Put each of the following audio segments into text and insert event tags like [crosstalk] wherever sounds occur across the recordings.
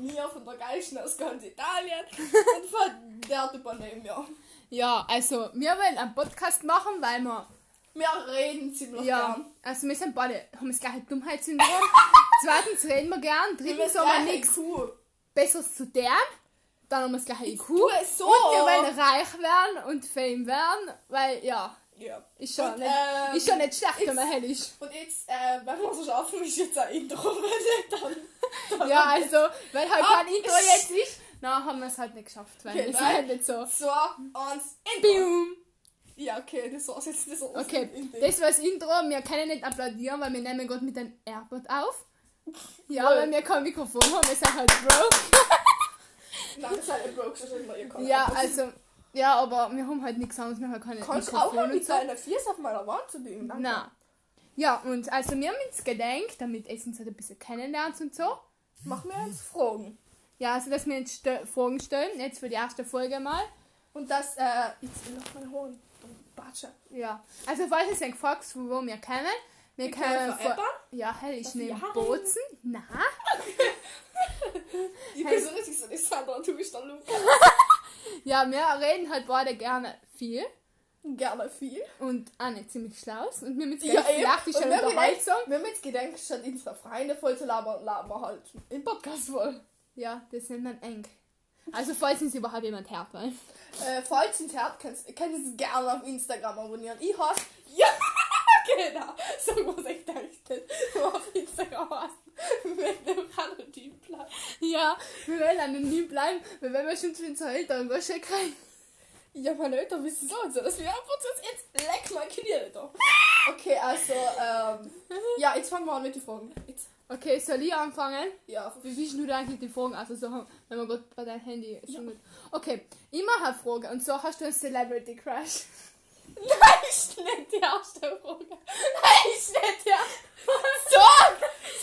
mir, von der Geilsten aus ganz Italien [laughs] und von der übernehmen wir. Ja, also wir wollen einen Podcast machen, weil wir. Wir reden ziemlich Ja, gern. also wir sind beide, haben das gleiche Dummheitssyndrom. [laughs] Zweitens reden wir gern, drittens haben wir nichts IQ. Besseres zu tun. Dann haben wir das gleiche IQ. So. Und wir wollen reich werden und Fame werden, weil ja, Ja. ist schon, Und, nicht, ähm, ist schon nicht schlecht, wenn jetzt- man hell ist. Und jetzt, äh, wenn wir es schaffen, ist jetzt ein Intro, weil [laughs] dann, dann Ja, also, weil halt Ah, kein Intro jetzt ist, dann haben wir es halt nicht geschafft, weil Okay, es ist halt nicht so. So, eins, Intro. Bium. Ja, okay, das war's jetzt. Das war's Okay, dem. das war das Intro. Wir können nicht applaudieren, weil wir nehmen gerade mit einem AirPod auf. Ja, weil wir kein Mikrofon haben, wir sind halt broke. Nein, das ist halt Broke, schon immer ihr könnt. Ja, also, ja, aber wir haben halt nichts anderes, wir haben keine Kannst du auch mal mit so. deiner Fies auf meiner Wand zu biegen? Danke. Nein. Ja, und also wir haben uns gedacht, damit es uns halt ein bisschen kennenlernt und so. Mach mir jetzt Fragen. Ja, also dass wir uns stö- Fragen stellen, jetzt für die erste Folge mal. Und das, äh, jetzt noch meine Hohen. Batsche. Ja, also falls ihr euch fragt, wo wir kennen, wir Wir kennen können veräppern? Ja, hell, ich nehme? Bozen. Na, [laughs] Ich bin so richtig so die Sandra, du bist der Luca. [laughs] ja, wir reden halt beide gerne viel. Gerne viel. und auch nicht ziemlich schlau ist. Und mir mit Ja, jetzt- Wir haben jetzt gedacht, statt unsere Freunde voll zu labern, labern halt im Podcast voll. Ja, das nennt man eng. Also falls uns überhaupt jemand hört, weil. Äh, falls es habt, könnt könnt ihr es gerne auf Instagram abonnieren. Ich hasse. Ja, [laughs] genau. So was ich. Du auf Instagram hast. Mit dem anonym bleiben. Ja, wir wollen anonym bleiben, weil wenn wir schon zu unseren Eltern Wäsche kriegen. Ja, meine Eltern wissen so und so, dass wir einfach so jetzt leck mal Knie da. Okay, also, ähm, ja, jetzt fangen wir an mit den Fragen. Jetzt, Okay, soll ich anfangen? ja, Wie bist du eigentlich die Fragen? Also so, wenn man gerade bei deinem Handy ist. Ja. Okay, ich mache eine Frage. Und so hast du einen Celebrity Crush. Nein, ist nicht die erste Frage. Nein, ist nicht die erste. [laughs] Sag!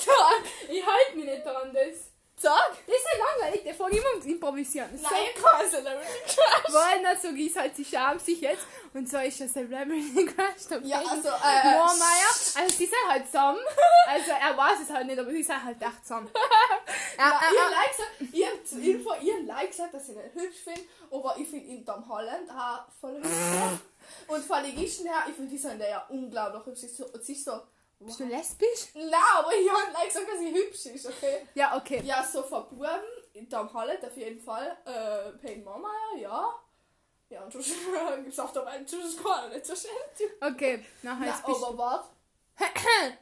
Sag! Ich halte mich nicht daran, das. Sag! Das ist ja langweilig, die Frage immer ums Improvisieren. Nein, kein Celebrity Crush. so, weil dann so ist halt, sie schämt sich jetzt. Und so ist ein Celebrity [laughs] Crush dabei. Ja, also, äh, Moormeier, also sie sind halt zusammen. Also er weiß es halt nicht, aber sie sind halt echt zusammen. er, [laughs] Ja, ihr like sagt, ihr zur Info, ihr like sagt, dass ich ihn hübsch finde, aber ich finde ihn Tom Holland auch voll hübsch. [laughs] Und von den Gischen her, ich finde die sind ja unglaublich hübsch. Sie so, so bist du lesbisch? Nein, aber ich habe like gesagt, dass sie hübsch ist, okay? Ja, okay. Ja, so von Buben, Tom Holland auf jeden Fall. Äh, Payne Marmeier, ja. Ja, und sonst [laughs] gibt es auf der Welt sonst gar nicht so schön. Okay, nachher Ja, jetzt bist aber was? [coughs]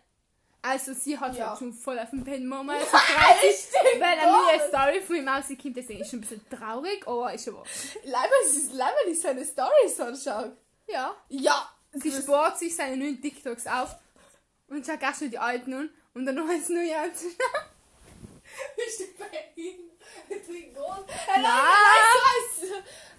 Also sie hat Ja. halt schon voll auf den Pen Mama Nein, [laughs] gefreut. stimmt Weil gar eine neue nicht. Story von ihm rauskommt, das ist schon ein bisschen traurig, aber ist aber... Leider ist leider nicht seine Storys anschauen. Ja. Ja, Sie spart sich seine neuen TikToks auf und erst schon die alten an und dann noch eins Neues [laughs] anzuschauen. Bist du bei ihm? Trinken Nein.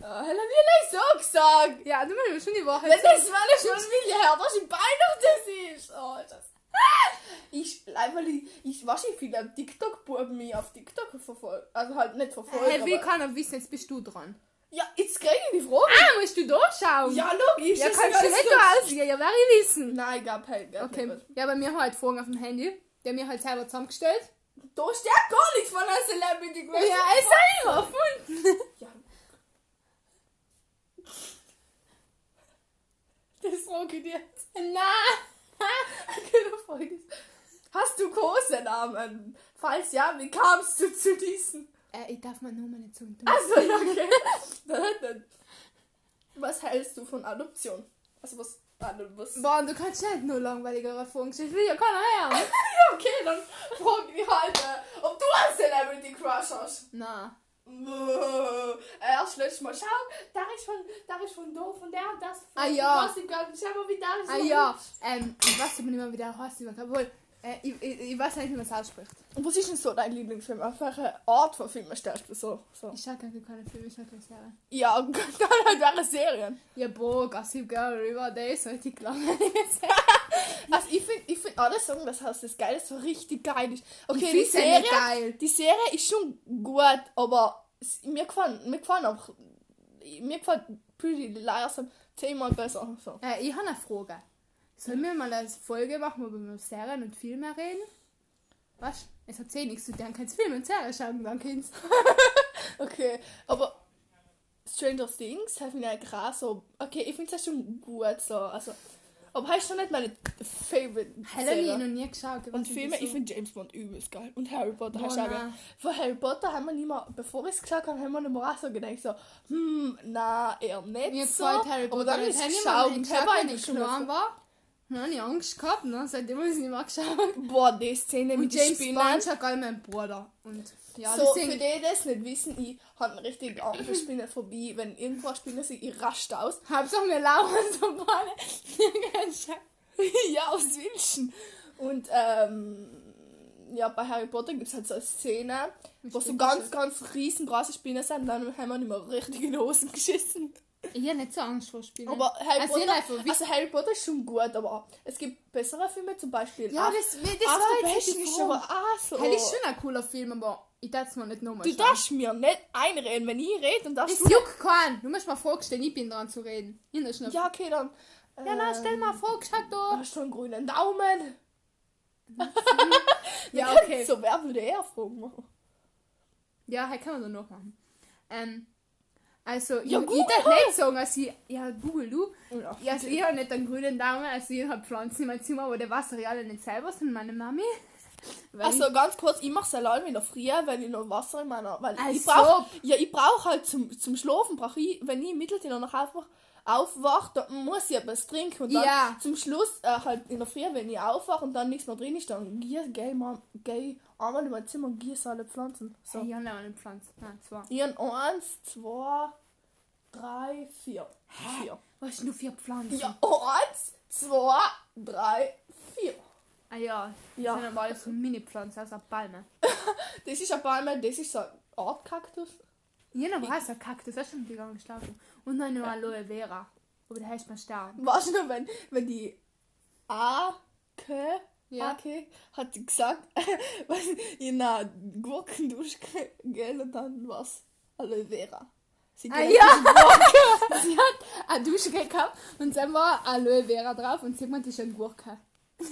Hella, wie so gesagt? Ja, du musst schon die Woche Wenn das meine Familie her, dass ich Weihnachten ist. Oh, das. [laughs] Ich, leider, ich weiß nicht viele TikTok-Buben mich auf TikTok verfolgen. Also halt nicht verfolgen. Hey, wie kann er wissen, jetzt bist du dran? Ja, jetzt kriege ich die Frage. Ah, musst du da schauen? Ja, logisch. Ja, kannst du nicht da aussehen, ja, werde ich wissen. Nein, gab halt. Gab Okay, nicht. ja, bei mir haben halt Fragen auf dem Handy. Die haben mir halt selber zusammengestellt. Da steht gar nichts von einer Celebrity Crush. Ja, ist selber erfunden. [laughs] Ja. Das frage ich dir jetzt. Na. Genau, folgendes. Hast du Kosenamen? Falls ja, wie kamst du zu diesen? Äh, ich darf meine Nummer nicht sagen. [laughs] Also, ja, okay. [laughs] Dann, dann. Was hältst du von Adoption? Also, was. Was? Boah, du kannst nicht nur langweiligere Fragen stellen. Ich will ja keiner hören. [laughs] Ja, okay, dann frag ich halt, äh, ob du einen Celebrity Crush hast. Na. Äh, Erst letztes Mal schau, da ist von, da ist von da, von der und das. Ah, ja. Schau mal, wie da ist. Ah ja, ähm, ich weiß nicht mehr, wie der heißt. Obwohl, äh, ich, ich, ich weiß nicht, wie man es ausspricht. Und was ist denn so dein Lieblingsfilm? Auf welche Art von Filmen stellst du so? so? Ich schaue gar keine Filme, ich schaue keine Serien. Ja, dann halt welche Serien. Ja, boah, Gossip Girl, Riverdale, solche kleinen Also ich finde ich find alle sagen, das das Geile so richtig geil ist. Okay, die Serie, geil. die Serie ist schon gut, aber mir gefallen, mir gefallen auch, mir gefällt Pretty Liars zehnmal besser. So. Äh, ich habe eine Frage. Sollen wir mal eine Folge machen, wo wir über Serien und Filme reden? Was? Es hat eh nichts zu tun. Kannst Film und Serie schauen, dann kannst [laughs] Okay, aber Stranger Things hat mich eigentlich auch so. Okay, ich finde es schon gut so. Also, aber heißt schon nicht meine Favorite. Hell habe ich noch nie geschaut. Und nicht, Filme, ich finde James Bond übelst geil. Und Harry Potter Boah, hast du auch geil. Von Harry Potter haben wir nicht mehr, bevor ich es gesagt habe, haben wir nicht mehr auch so gedacht, so, hm, na, eher nicht Mir so. gefällt Harry aber Potter dann nicht. ist es geschaut mal und geschaut, habe wenn eigentlich ich schon mal- war. Dann habe ich Angst gehabt, ne? Seitdem habe ich es nicht mehr geschaut. Boah, die Szene Und mit James Spinnen. Bond schaut all mein Bruder. Und ja, so, für deswegen... die, die das nicht wissen, ich habe eine richtig Angst vor Spinnenphobie. Wenn irgendwo eine Spinne sind, ich rascht aus. Hauptsache wir laufen so Ball. [laughs] [laughs] ja, aus Wilschen. Und ähm, ja, bei Harry Potter gibt es halt so eine Szene, wo so Spinnen ganz, ganz riesengroße Spinnen sind. Und dann haben wir nicht mehr richtig in die Hosen geschissen. Ich habe nicht so Angst vor Spielen. Aber Harry, Also, Potter, einfach, also Harry Potter ist schon gut, aber es gibt bessere Filme, zum Beispiel. ja, Af- das, das war jetzt Passion ist aber auch so. Hell ist schon ein cooler Film, aber ich darf es mir nicht nochmal Du darfst mir nicht einreden, wenn ich rede und darfst Es du... juckt keinen. Du musst mal vorstellen, ich bin dran zu reden. Ja, okay, dann... ja, na, stell mal vor, schaut da. Hast du einen grünen Daumen? Ja, okay. So, wer würde eher fragen machen? Ja, halt kann man dann noch machen. Ähm, also, Ja, ich, gut. ich darf nicht sagen, als ich, ja, Google, du. Ja, Ja, also ich habe nicht einen grünen Daumen, also ich habe Pflanzen in meinem Zimmer, aber der wasser alle nicht selber, sondern meine Mami. Also ganz kurz, ich mache es allein in der Früh, wenn ich noch Wasser in meiner... Weil Als ich brauche ja, ich brauch halt zum, zum Schlafen, brauche ich, wenn ich mittelten noch aufwache, aufwache, dann muss ich etwas trinken und dann Ja. zum Schluss äh, halt in der Früh, wenn ich aufwache und dann nichts mehr drin ist, dann gehe geh ich mal- geh einmal in mein Zimmer und gieße alle Pflanzen. so. So. ich habe eine Pflanze. Nein, zwei. Ich habe eins, zwei, drei, vier. Vier. Was denn du für Pflanzen? Ja, eins, zwei, drei, vier. Ah ja, das Ja. sind aber alles so Mini-Pflanzen einer Palme. [laughs] Das ist ein Palme, das ist so eine Art Kaktus. Jeder weiß ein Kaktus, das ist schon gegangen geschlafen. Und dann noch Aloe Vera. Aber der heißt mal Stern. Weißt du noch, wenn, wenn die Ake, Ja. Ake hat gesagt, [laughs] was in einer Gurkendusche gehen und dann was? Aloe Vera. Sie Ah ja! [laughs] sie hat eine Dusche gehabt und dann war Aloe Vera drauf und sie meinte, das ist eine Gurke. [laughs]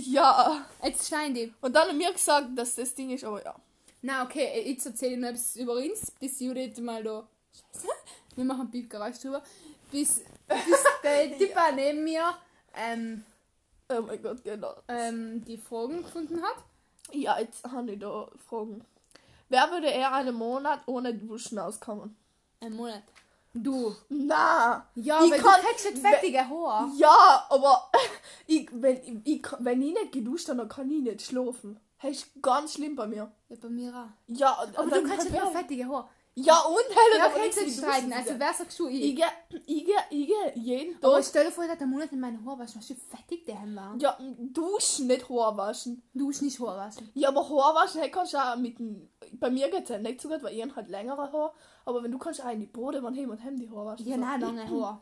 Ja. Jetzt schneiden die. Und dann hat mir gesagt, dass das Ding ist, aber ja. Na okay, jetzt erzähle ich noch etwas über uns, bis Judith mal da... Scheiße. [laughs] Wir machen ein Piepgeräusch drüber. Bis, bis [laughs] der Typ neben mir ähm, Oh mein Gott, genau. ähm, die Fragen gefunden hat. Ja, jetzt habe ich da Fragen. Wer würde eher einen Monat ohne Duschen auskommen? Ein Monat. Du. Na, Ja, Ich weil kann- du jetzt fettige Haare. Ja, aber [laughs] ich, wenn, ich, ich, wenn ich nicht geduscht habe, dann kann ich nicht schlafen. Ist ganz schlimm bei mir. Ja, bei mir auch. Ja, Aber und du kannst kann ja ich- fettige Haare. Ja, und Helen, Ja, aber kannst du Duschen streiten. Also wer sagst du ich ich? gehe ich ich jeden Aber Tag. stell dir vor, dass der Monat in meine Haare waschen, was wie fettig der war. Ja, duschen, nicht Haar waschen. Du musst nicht Haare waschen. Ja, aber Haar waschen, hey, kannst du auch mit dem. Bei mir geht es ja nicht so gut, weil ich halt längere Haar. Aber wenn du kannst auch in die Bode hem und hem die Haar waschen. Ja, so. nein, lange Haare.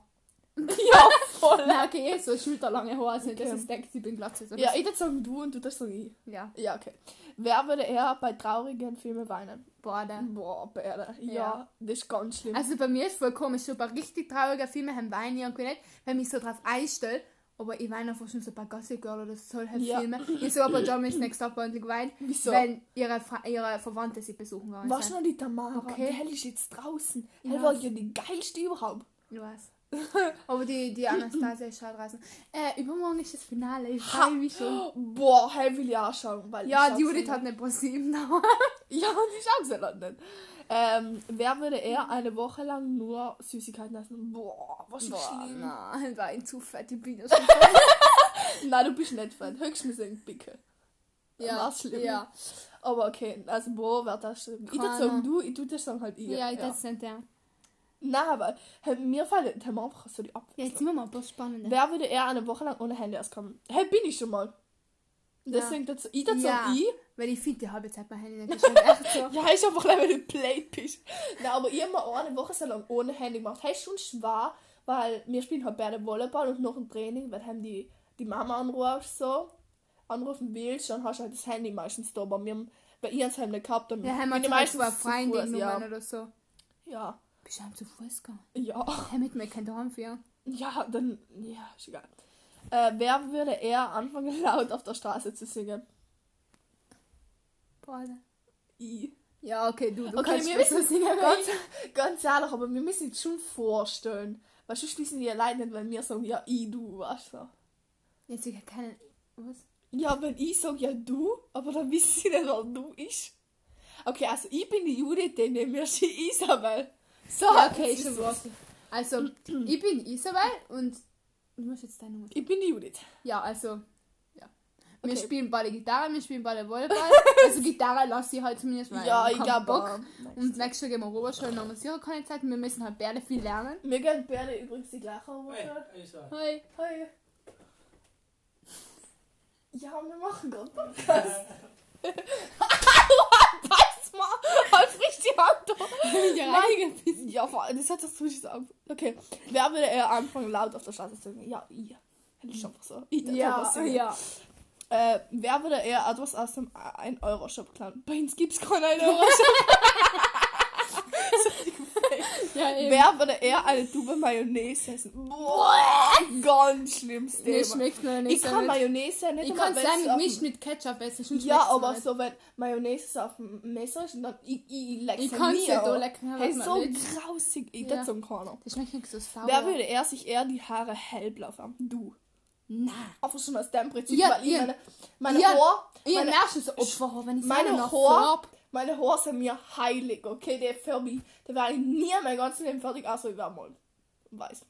[laughs] Ja, voll. Nein, okay, so schulterlange Haare sind, das Okay. ist denkt, ich bin glatt. Also Ja, das- ich würde sagen du und du das sagen ich. ja. Ja, okay. Wer würde eher bei traurigen Filmen weinen? Boah, Boah, Bärde. Ja, Ja. das ist ganz schlimm. Also bei mir ist voll komisch, so bei richtig traurigen Filmen haben weine ich irgendwie nicht, weil ich mich so drauf einstelle. Aber ich weine einfach schon so bei Gossip Girl oder solche Ja. Filme. Ich so aber Germany's Next Top Band geweint, Wieso? wenn ihre, Fra ihre Verwandte sie besuchen wollen. Was noch die Tamara? Okay. Die Hell ist jetzt draußen. Ich Hell war ja die geilste überhaupt. Ich weiß. [laughs] Aber die, die Anastasia [laughs] ist schon draußen. Äh, übermorgen ist das Finale. Ich freue mich schon. Boah, Hell will ich auch schauen. Weil Ja, ich die Judith hat eine ProSieben. [laughs] Ja, ich schaue sie dann nicht. Ähm, wer würde eher eine Woche lang nur Süßigkeiten essen? Boah, was ist schlimm. nein, war ein zu fett, ich bin ja schon Nein, du bist nicht fett. Höchstens ein Bicke. Ja, Was schlimm. ja. Aber okay, also boah, wer das schlimm. Ich würde sagen du, ich tue das sagen halt ihr. Ja, das sind der. Nein, aber hey, mir fallen haben einfach so die ab. Ja, jetzt sind wir mal ein paar spannende. Wer würde eher eine Woche lang ohne Handy auskommen? Hey, bin ich schon mal. Deswegen, dazu, ich dazu Ja. ich. Weil ich finde, die halbe Zeit mein Handy nicht. Halt echt so. [laughs] Ja, ist einfach gleich, wenn du Plate bist. Nein, aber ich habe mal eine Woche so lang ohne Handy gemacht. Hey, schon schwer, weil wir spielen halt beide Volleyball und noch ein Training, weil haben die, die Mama anrufst so, anrufen willst, dann hast du halt das Handy meistens da. Aber wir haben, bei ihr haben es halt nicht gehabt. Dann Ja, haben wir ich zum meistens zu Fuß, Freundin ja. ja. oder so. ja. Bist du heim zu Fuß gegangen? Ja. Hey, mit mir kein Daheim für. Ja, dann, ja, ist egal. Äh, wer würde eher anfangen, [laughs] laut auf der Straße zu singen? Baden. I. Ja, okay, du, du Okay, kannst wir wissen- singen. [laughs] Ganz, ganz ehrlich, aber wir müssen uns schon vorstellen. Weil sonst wissen die allein nicht, wenn wir sagen, ja, ich, du, weißt du. Jetzt ich keinen. Was? Ja, wenn ich sage, ja, du, aber dann wissen sie nicht, wer du ist. Okay, also ich bin die Judith, dann nehmen wir die Isabel. So, Ja, okay, ist schon was. Also, [clears throat] ich bin Isabel und du musst jetzt deine Nummer. Ich bin die Judith. Ja, also, ja. Wir Okay. spielen beide Gitarre, wir spielen beide Volleyball. [laughs] also Gitarre lasse ich halt zumindest, weil Ja, ich ich hab glaube Bock. Und nächstes Jahr gehen wir rüber, schon haben wir sicher keine Zeit. Wir müssen halt beide viel lernen. Wir gehen beide übrigens die gleiche. Isa. Hi. Hi. Ja, wir machen gerade Podcast. [laughs] [laughs] Mal, [laughs] halt die Hand da. Ja, Nein. Ja, vor allem, das hat das frisch gesagt. Okay, wer würde eher anfangen laut auf der Straße zu singen? Ja, ich. Hätte ich einfach so. Ich Ja, was ja. Äh, wer würde eher etwas aus dem 1-Euro-Shop klauen? Bei uns gibt es keinen 1-Euro-Shop. [laughs] [laughs] Ja, eben. wer würde eher eine Tube Mayonnaise essen? Boah, ganz schlimmes Mir Thema. schmeckt noch nicht Ich kann mit. Mayonnaise nicht Ich kann es dem- nicht mit Ketchup essen. sonst Ja, aber nicht. so, wenn Mayonnaise auf dem Messer ist und dann ich, ich leck Ich kann's mir. nicht lecken, Hey, man so will. grausig. Ich Ja. so keiner. Das schmeckt nicht so sauer. Wer würde er sich eher die Haare hellblau färben? Du. Nein. Einfach schon aus dem Prinzip, Ja, weil ich ihr- meine, meine Haare, Ich meine, merke so Opfer, wenn ich meine meine Farbe. Meine Haare sind mir heilig, okay? Der für mich, der war ich nie mein ganzes Leben fertig, außer ich war mal weiß.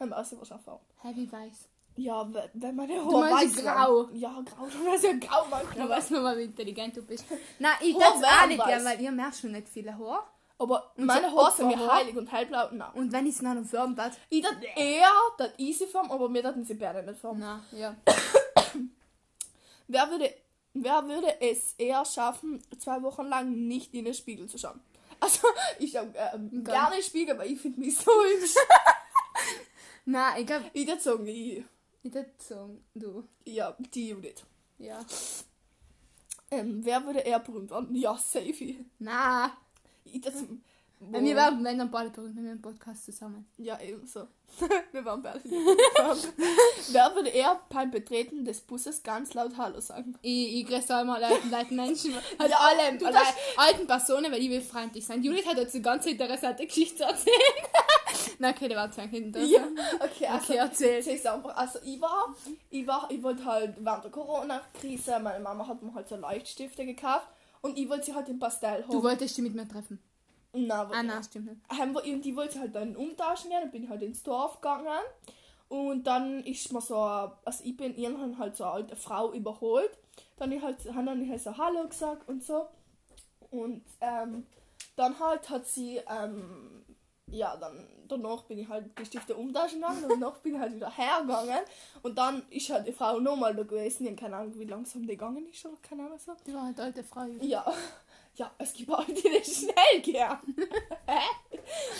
Haben wir wahrscheinlich auch. Heavy weiß. Ja, wenn, meine Du Haare meinst weiß grau? waren. Ja, grau, du weißt ja grau, Da manchmal. weiß man mal, wie intelligent du bist. [laughs] Nein, ich darf auch nicht gern, weil ihr merkt schon nicht viele Haare. Aber Und meine Haare sind mir heilig und hellblau, nein. Und wenn ich es noch noch färben darf. Ich dachte eher, das easy form, aber mir dachten sie beide nicht form. Na, ja. [coughs] Wer würde, wer würde es eher schaffen, zwei Wochen lang nicht in den Spiegel zu schauen? Also, [laughs] ich schaue ähm, gerne Spiegel, aber ich finde mich so hübsch. [laughs] Nein, ich glaube, Ich würde sagen, ich, ich würde sagen, du. ja, die Judith. Ja. Ähm, wer würde eher berühmt werden? Ja, safe. Nein. Ich das, Weil wir werden, wenn beide berühmt, wenn wir einen Podcast zusammen. Ja, ebenso. [laughs] wir waren beide. [laughs] wer würde eher beim Betreten des Busses ganz laut Hallo sagen? Ich, ich grüße immer Leute, Leute Menschen, halt [laughs] Ja, alle, alten Personen, weil ich will freundlich sein. Judith hat jetzt eine ganz interessante Geschichte zu erzählen. Nein, okay, der war zwei Kinder. Ja, okay, also, Okay, erzähl. einfach. Also ich war, ich war, ich wollte halt während der Corona-Krise, meine Mama hat mir halt so Leuchtstifte gekauft und ich wollte sie halt in Pastell haben. Du wolltest dich mit mir treffen. Na, Ah, nein, stimmt nicht. haben wir, und die wollte halt dann umtauschen gehen, dann bin ich halt ins Dorf gegangen und dann ist mir so, also ich bin irgendwann halt so eine alte Frau überholt, dann ich halt, haben dann halt so Hallo gesagt und so und ähm, dann halt hat sie, ähm, ja, dann danach bin ich halt die Stifte umtauschen gegangen und danach bin ich halt wieder hergegangen und dann ist halt die Frau nochmal da gewesen, ich hab keine Ahnung, wie langsam die gegangen ist oder keine Ahnung so. Die war halt alte Frau. Ja, ja, es gibt auch die, die nicht schnell gehen. [laughs] Hä?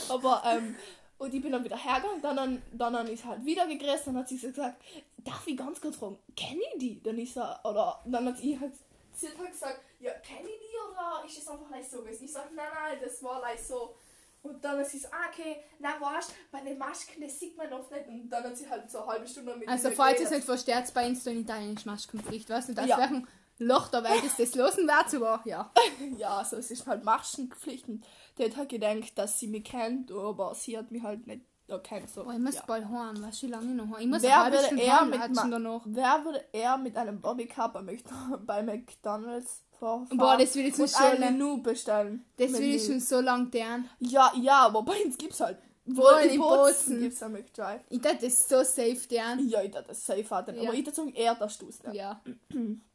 Aber, ähm, und ich bin dann wieder hergegangen, dann, dann, dann, ist halt wieder gegrüßt, dann hat sie so gesagt, darf ich ganz kurz fragen, kenne ich die? Dann ist er, oder, dann hat sie halt, sie hat halt gesagt, ja, kenne ich die oder ist es einfach gleich so gewesen? Ich sag, nein, nein, das war gleich so. Und dann sie so, ah, okay, na weißt, bei den Masken, das sieht man oft nicht. Und dann hat sie halt so eine halbe Stunde mit Also, falls ihr es nicht versteht, bei Insta in Italien ist Maskenpflicht, weißt du? Das Ja. wäre ein Loch der Welt, ist das losen wäre sogar. Ja. [laughs] Ja, also es ist halt Maskenpflicht. Und die hat halt gedacht, dass sie mich kennt, aber sie hat mich halt nicht erkannt. So. Boah, ich muss ja. bald heim, weißt du, wie lange ich noch heim? Ich muss Wer eine würde heim mit danach. Wer würde eher mit einem Bobbycar bei, Mc bei McDonalds vorfahren Boah, das will ich schon und ein schon. Menü bestellen? Das will ich schon so lange deren. Ja, ja, aber bei uns gibt's halt. Wohl in Bozen Bozen. gibt's ein McDrive. Ich dachte, das ist so safe deren. Ja, ich dachte, das ist safe hat Ja. Aber ich dachte, eher das du's nicht. Ja. [clears throat]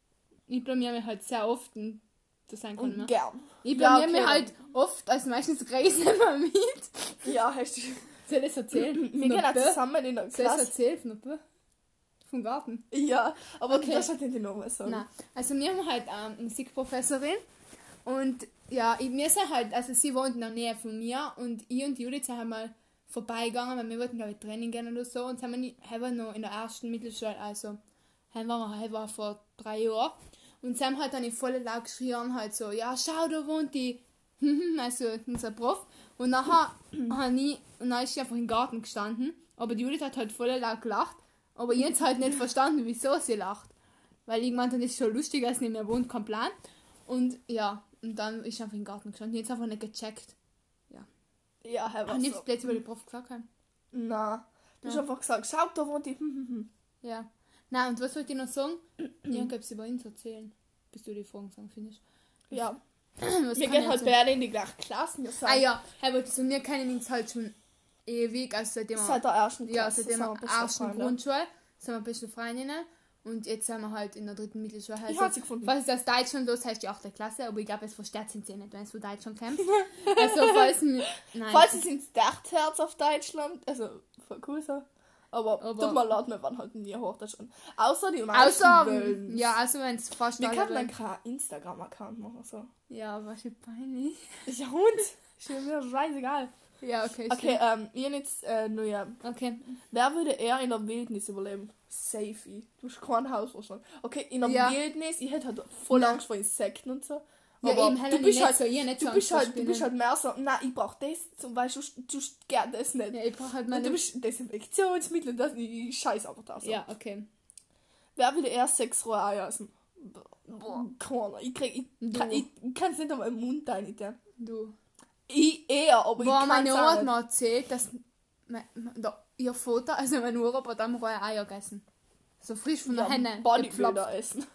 Ich blamier mich halt sehr oft und das sein kann Und mehr. gern. Ich Ja, blamier okay, mich halt oft, also meistens Grace immer [laughs] mit. Ja, hast du. Soll ich das erzählen? [laughs] Wir gehen auch zusammen in der Soll ich das Klasse. erzählen Bö? Vom Garten? Ja, aber Okay. okay. das hat nicht Nummer sagen. Nein. Also wir haben halt eine Musikprofessorin und ja, ich, wir sind halt, also sie wohnt in der Nähe von mir und ich und Judith sind halt mal vorbeigegangen, weil wir wollten glaube ich Training gehen oder so und sind wir nicht, haben wir noch in der ersten Mittelschule, also haben wir, haben wir vor drei Jahren und sie haben halt dann in volle laut geschrien halt so, ja schau, da wohnt die, [laughs] also unser Prof und nachher [clears throat] habe ich, und dann ist sie einfach im Garten gestanden, aber die Judith hat halt voll laut gelacht, aber ich habe halt nicht [laughs] verstanden, wieso sie lacht. Weil ich meinte, das ist schon lustig, als nicht mehr wohnt, kein Plan. Und ja, und dann ist einfach im Garten gestanden. Jetzt einfach nicht gecheckt. Ja, Herr, Ach, was nicht so. plötzlich, weil die Prof gesagt haben. Na, du hast Ja. einfach gesagt, schau, da wohnt die. [laughs] Ja. Na und was wollte ich noch sagen? [clears throat] Ja, ich es über ihn erzählen. Bis du die Fragen sagen findest. Ja, Was wir gehen ich halt beide in die gleiche Klasse. Wir sind Ah ja, Herr wollte so, wir kennen uns halt schon ewig, also seitdem wir, seit der ersten ja, Klasse. seitdem sind wir ersten. Grundschule sind wir beste Freundinnen und jetzt sind wir halt in der dritten Mittelschule. Ich Also, hab sie gefunden. falls es aus Deutschland los heißt die 8. Klasse, aber ich glaube, es versteht sind sie nicht, wenn es von Deutschland kommt. also falls [laughs] nein. Falls es ins Dachtherz auf Deutschland, also voll cool so. Aber, Aber- tut mir leid, wir waren halt nie Hochdeutsch. Außer die meisten Außer, wollen's. ja, also wenn es fast Wir können dann keinen Instagram-Account machen. So. Ja, was [laughs] ist peinlich. Ja, Hund. Ist mir scheißegal. Ja, okay. Okay, ähm, ich hab jetzt äh, nur ja. Okay. Wer würde eher in der Wildnis überleben? Safe. Du hast kein Haus wahrscheinlich. Okay, in der Ja. Wildnis, ich hätte halt voll. Angst vor Insekten und so. Ja, Aber eben, du bist nicht halt, so, nicht so du bist halt, du bist halt mehr so, nein, ich brauch das, zum Beispiel, du gern das nicht. Ja, ich brauche halt Und meine... du bist Desinfektionsmittel, das ich scheiß einfach da so. Ja, okay. Wer würde eher sechs rohe Eier essen? Boah, keiner. Ich krieg, ich, Du. kann, ich kann es nicht auf meinen Mund rein. Du. Ich eher, aber Boah, ich meine kann Oma hat mir erzählt, dass mein, da, ihr Vater, also mein Urlaub, hat einmal rohe Eier gegessen. So frisch von nicht. der Henne. Ja, Bodybuilder essen.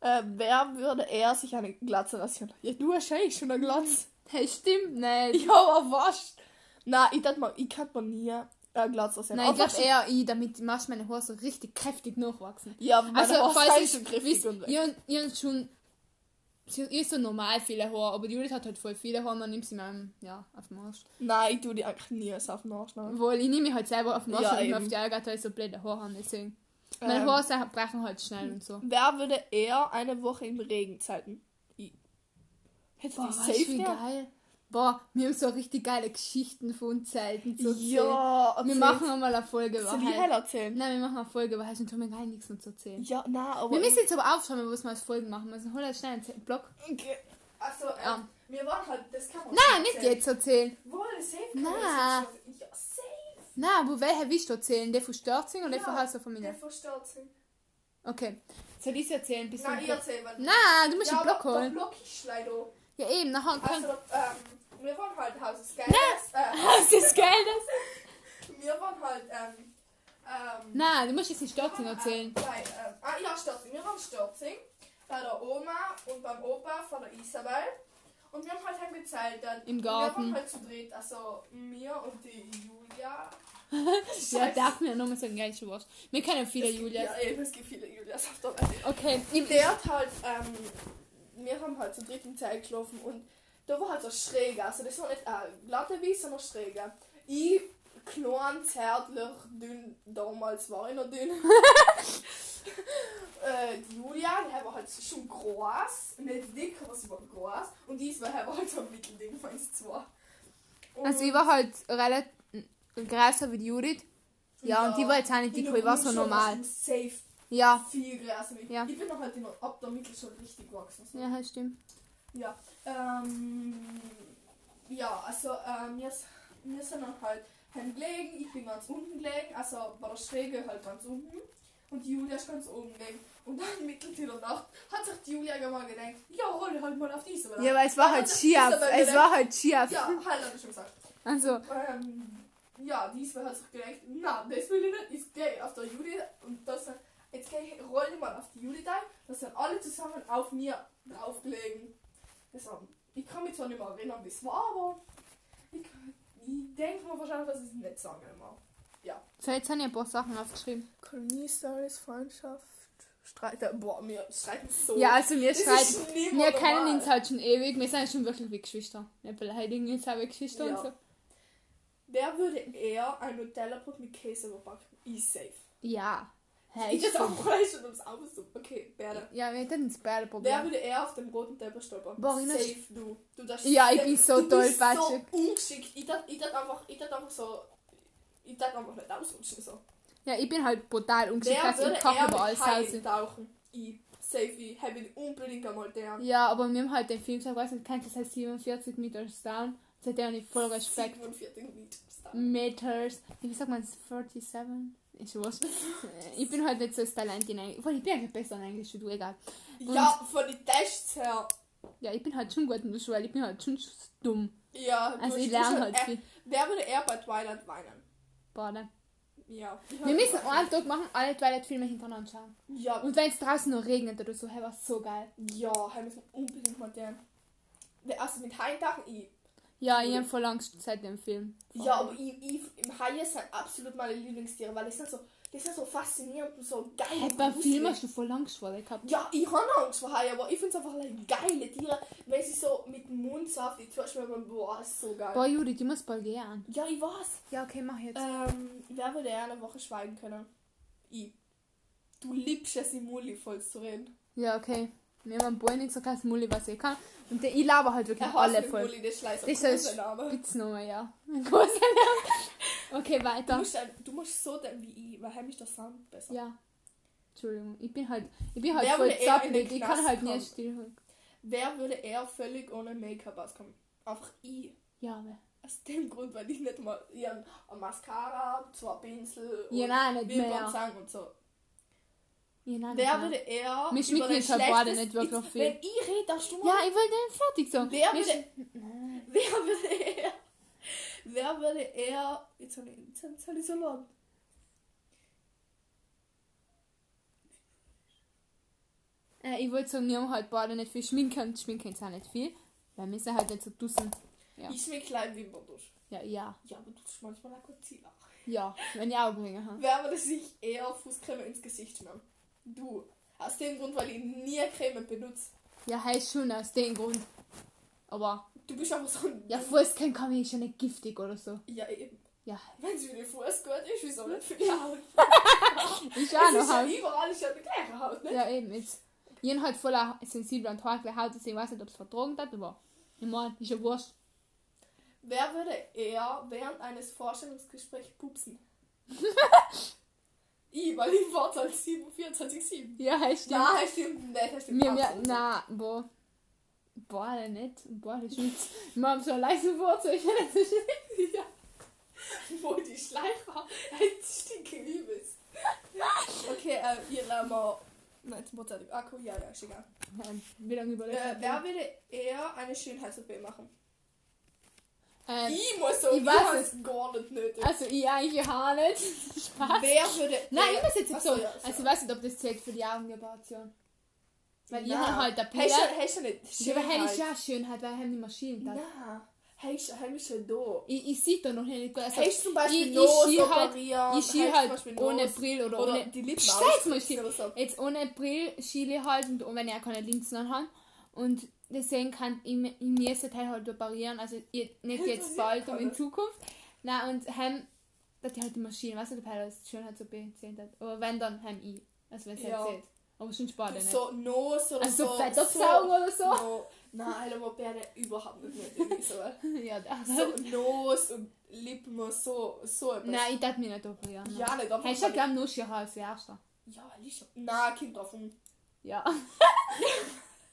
Äh, wer würde eher sich eine Glatze rasieren? Ja, du hast eh schon eine Glatze. Hey, stimmt nicht. Ich habe was. Nein, ich dachte mal, ich kann mir nie eine Glatze rasieren. Nein, ich glaube eher ich, damit machst meine Haare so richtig kräftig nachwachsen. Ja, meine Also, Haare falls sind ich, schon griffig wisst, und weg. ihr, ihr schon, sie ist so normal viele Haare, aber die Judith hat halt voll viele Haare und dann nimmt sie mir ja, auf den Arsch. Nein, ich tue die eigentlich nie auf den Arsch. nehmen. Obwohl, ich nehme mich halt selber auf den Arsch Ja, und auf die Augen, weil ich so blöde Haare habe, deswegen. Meine Ähm, Haare sind- brechen halt schnell und so. Wer würde eher eine Woche im Regen zelten? Hätte Boah, safe wie gern? geil. Boah, wir haben so richtig geile Geschichten von Zelten zu erzählen. Ja, Wir erzähl. machen einmal eine Folge über Soll ich Heil. erzählen? Nein, wir machen eine Folge über Heil und tun mir gar nichts mehr zu erzählen. Ja, na, aber. Wir müssen jetzt aber aufschauen, was wir als Folgen machen. Also hol schnell einen Block. Okay. Also, äh, Ja. wir waren halt. Das kann man Nein, nicht jetzt erzählen. Wohl, safe. kann Na. man das jetzt schon- Ja, safe. Nein, aber welche willst du erzählen? Der von Störtzing oder der von Haus Familie? Der verstört sich. Okay. Soll ich es erzählen? Bis Nein, ich erzähl mal. Nein, du musst ja, den Block aber der holen. Block ist leider. Ja, eben, nachher kann. Also, ähm, wir waren halt Haus des Geldes. Äh, [laughs] Haus des Geldes? [laughs] wir waren halt, ähm, ähm, Nein, du musst jetzt nicht Störtzing erzählen. Äh, nein, ähm, ah, ja, Stürzing. Wir waren Stürzing bei der Oma und beim Opa von der Isabel. Und wir haben halt heimgezeltet. Im Und Garten. Wir waren halt zu dritt, also mir und die Julia. [laughs] Ja, darf mir nochmal sagen, ja, ist schon was. Wir kennen viele Julias. Ja, eben, es gibt viele Julias auf der Welt. Okay, ich, Der hat halt, ähm, wir haben halt zu dritt im Zelt geschlafen und da war halt so schräg. Also das war nicht eine glatte Wiese, sondern schräge. Ich, klein, zärtlich, dünn, damals war ich noch dünn. [laughs] äh, die Julia, die war halt schon groß, nicht dick, aber sie war groß. Und die war halt so ein Mittelding von uns zwei. Und also ich war halt relativ größer wie die Judith. Ja, und die war jetzt auch nicht dick, ich war so normal. Safe Ja. viel größer wie Ja. Ich bin noch halt in der, ab der Mittelschule richtig gewachsen. So. Ja, das stimmt. Ja, ähm, ja, also ähm, wir, wir sind dann halt gelegen, ich bin ganz unten gelegen, also bei der Schräge halt ganz unten und die Julia ist ganz oben gelegen. Und dann [laughs] mitten in der Nacht hat sich die Julia mal gedacht, ja, hol halt mal auf diese. Ja, aber es war halt schief. Es war halt schief. Ja, halt, hat er schon gesagt. Also, Ähm, ja, diesmal hat sich gedacht, na, das will ich nicht, ich gehe auf der Juli und das jetzt gehe ich, roll ich mal auf die Juli ein, das sind alle zusammen auf mir draufgelegen. Das haben, ich kann mich zwar nicht mehr erinnern, wie es war, aber ich, ich denke mir wahrscheinlich, dass ich es nicht sagen immer. so jetzt habe ich ein paar Sachen aufgeschrieben. Kolonie-Stories, Freundschaft, Streit, äh, boah, wir streiten so. Ja, also wir Das streiten. Wir kennen uns halt schon ewig. Wir sind schon wirklich wie Geschwister. Wir beleidigen uns auch wie Geschwister Ja. und so. Wer würde eher ein Nutella-Brot mit Käse überbacken? Ich safe. Ja. Hey, Ich jetzt auch gleich schon ums Auge so. Okay, Bärde. Ja, wir hätten das beide Wer würde eher auf dem roten Teppich stolpern? Boah, Ina, Safe, du. du darfst Ja, ich bin so bist tollpatschig. so ungeschickt. Ich darf, ich einfach, ich darf einfach so, ich darf einfach nicht ausrutschen so. Ja, ich bin halt brutal ungeschickt, dass ich Koch über alles raus. tauchen? Ich. Safe, ich habe ihn unbedingt einmal der. Ja, aber wir haben halt den Film gesagt, weißt du, kennst du das heißt 47 Meters down? Seitdem habe ich voll Respekt. 47 Meter. Meters. Wie sagt man es? 47? Ich. Äh, Ich bin halt nicht so das Talent in Englisch. Ich bin eigentlich besser in Englisch du, egal. Ja, von den Tests her. Ja, ich bin halt schon gut in der Schule, ich bin halt schon dumm. Ja, Also ich lerne halt viel. Wer würde eher bei Twilight weinen? Bade. Ja. Wir müssen einen Tag machen, alle Twilight-Filme hintereinander schauen. Ja, Und wenn es draußen noch regnet oder so, hey, war so geil. ja, wir müssen unbedingt mal den. Erste mit Heimtagen, ich. Ja, ich habe voll Angst seit dem Film. Ja, aber ich, ich, im Haie sind absolut meine Lieblingstiere, weil die sind so, die sind so faszinierend und so geil. Hey, beim Film hast du voll Angst vor gehabt. Ja, ich habe Angst vor Haien, aber ich finde es einfach like, geile Tiere, wenn sie so mit dem Mund so auf die Tür schwimmen. Boah, ist so geil. Boah, Judith, ich muss bald gehen. Ja, ich weiß. Ja, okay, mach jetzt. Ähm, wer würde eher eine Woche schweigen können? Ich. Du liebst es, im Muli voll zu reden. Ja, okay. Wir haben Boy nicht so krass Mulli, was ich kann. Und der, ich laber halt wirklich Er alle voll. Muli, das ist ein ist Name. Spitznummer, ja. [laughs] Okay, Du weiter. musst, ein- du musst so denken wie ich, weil heim ist der Sound besser. Ja. Entschuldigung, ich bin halt, ich bin halt Wer voll zappelig. Ich kann halt nicht still. Wer würde eher völlig ohne Make-up auskommen? Einfach ich. Ja, wer? Aus dem Grund, weil ich nicht mal eine Mascara, zwei Pinsel Ja, nein, nicht mehr. Und so. Ja, nein, Wer würde eher schminken den uns halt beide nicht wirklich Ich- viel. Wenn ich rede, darfst du mal. Ja, ich wollte fertig sagen. Wer würde, wer würde eher, wer würde eher, jetzt habe ich, jetzt hab- jetzt hab ich so laut. Äh, ich wollte sagen, wir haben halt beide nicht viel schminken. Schminken ist auch nicht viel. Weil wir sind halt nicht so dussen. Ja. Ich schmink klein Wimperntusch. Ja, ja. Ja, aber du tust manchmal auch Concealer. Ja, wenn ich Augenringe habe. Wer würde sich eher Fußcreme ins Gesicht schmieren? Du. Aus dem Grund, weil ich nie Creme benutze. Ja, hey, schon aus dem Grund. Aber, Du bist einfach so ein... ja, Fußcreme kann ich schon nicht giftig oder so. Ja, eben. Ja, Wenn sie für den Fuß gut ist, wieso nicht für die Haut? [laughs] [laughs] ich Es auch ist noch ja Haut. überall ist ja die gleiche Haut, ne? Ja, eben jetzt. Bin halt voller sensibler und hakle Haut, deswegen weiß ich nicht, ob es vertragen hat, aber ich meine, ist ja wurscht. Wer würde eher während eines Vorstellungsgesprächs pupsen? [laughs] ich, weil ich warte als 24-7. Ja, hey, stimmt. Nein, stimmt nicht. Das stimmt Mir, mir, na, boah. Boah, der nicht. Boah, der. Wir haben so ein leises so ich so schwitz. nicht. Ja. Wo die Schleifer ein stinke übelst. Okay, äh, ihr lassen wir 19% Akku. Ja, ja, ist egal. Ähm, Wie lange überlegt? Äh, wer würde eher eine Schönheits-OP machen? Ähm, ich muss so, ich ich weiß es gar nicht nötig. also, ich eigentlich auch nicht. [laughs] Spaß. Wer würde Nein, ich muss jetzt so. ja, Also, ich weiß nicht, ob das zählt für die Augengeoperation. Weil ich Nein. habe halt Hast Pille. hast du nicht Ja, aber hey, ist Schönheit? ja Schönheit, weil ich die Maschinen da. Nein. Hast du du da? Ich, ich sehe da noch nicht gut. Also, Hast du zum Beispiel ich, ich Nose halt, ich du halt zum Beispiel ohne Nose? Brille oder, Oder ohne. die Lippen mal ausputzen schiel. oder so. Jetzt ohne Brille schiele ich halt und wenn ich auch keine Linsen anhabe. Und deswegen kann ich, mir- ich mir jetzt halt operieren. Also ich, nicht jetzt bald, aber in Zukunft. Na und heim, dass die halt die Maschine, weißt du, der Peil ist Schönheit so bezählt hat. Aber wenn dann heim ich. Also wenn es Ja. halt. Aber schon nicht. So Nose oder also so. so Fettabsaugen oder so. No. Nein, aber Bärde überhaupt nicht mehr so. [laughs] ja, das. So Nose und Lippen, so, so etwas. Nein, ich darf mich nicht operieren. Ja, nicht einfach. Hey, ich weil- hab glaub nur Schirr als erster. Ja, schon. Nein, Kind drauf. Ja. [laughs]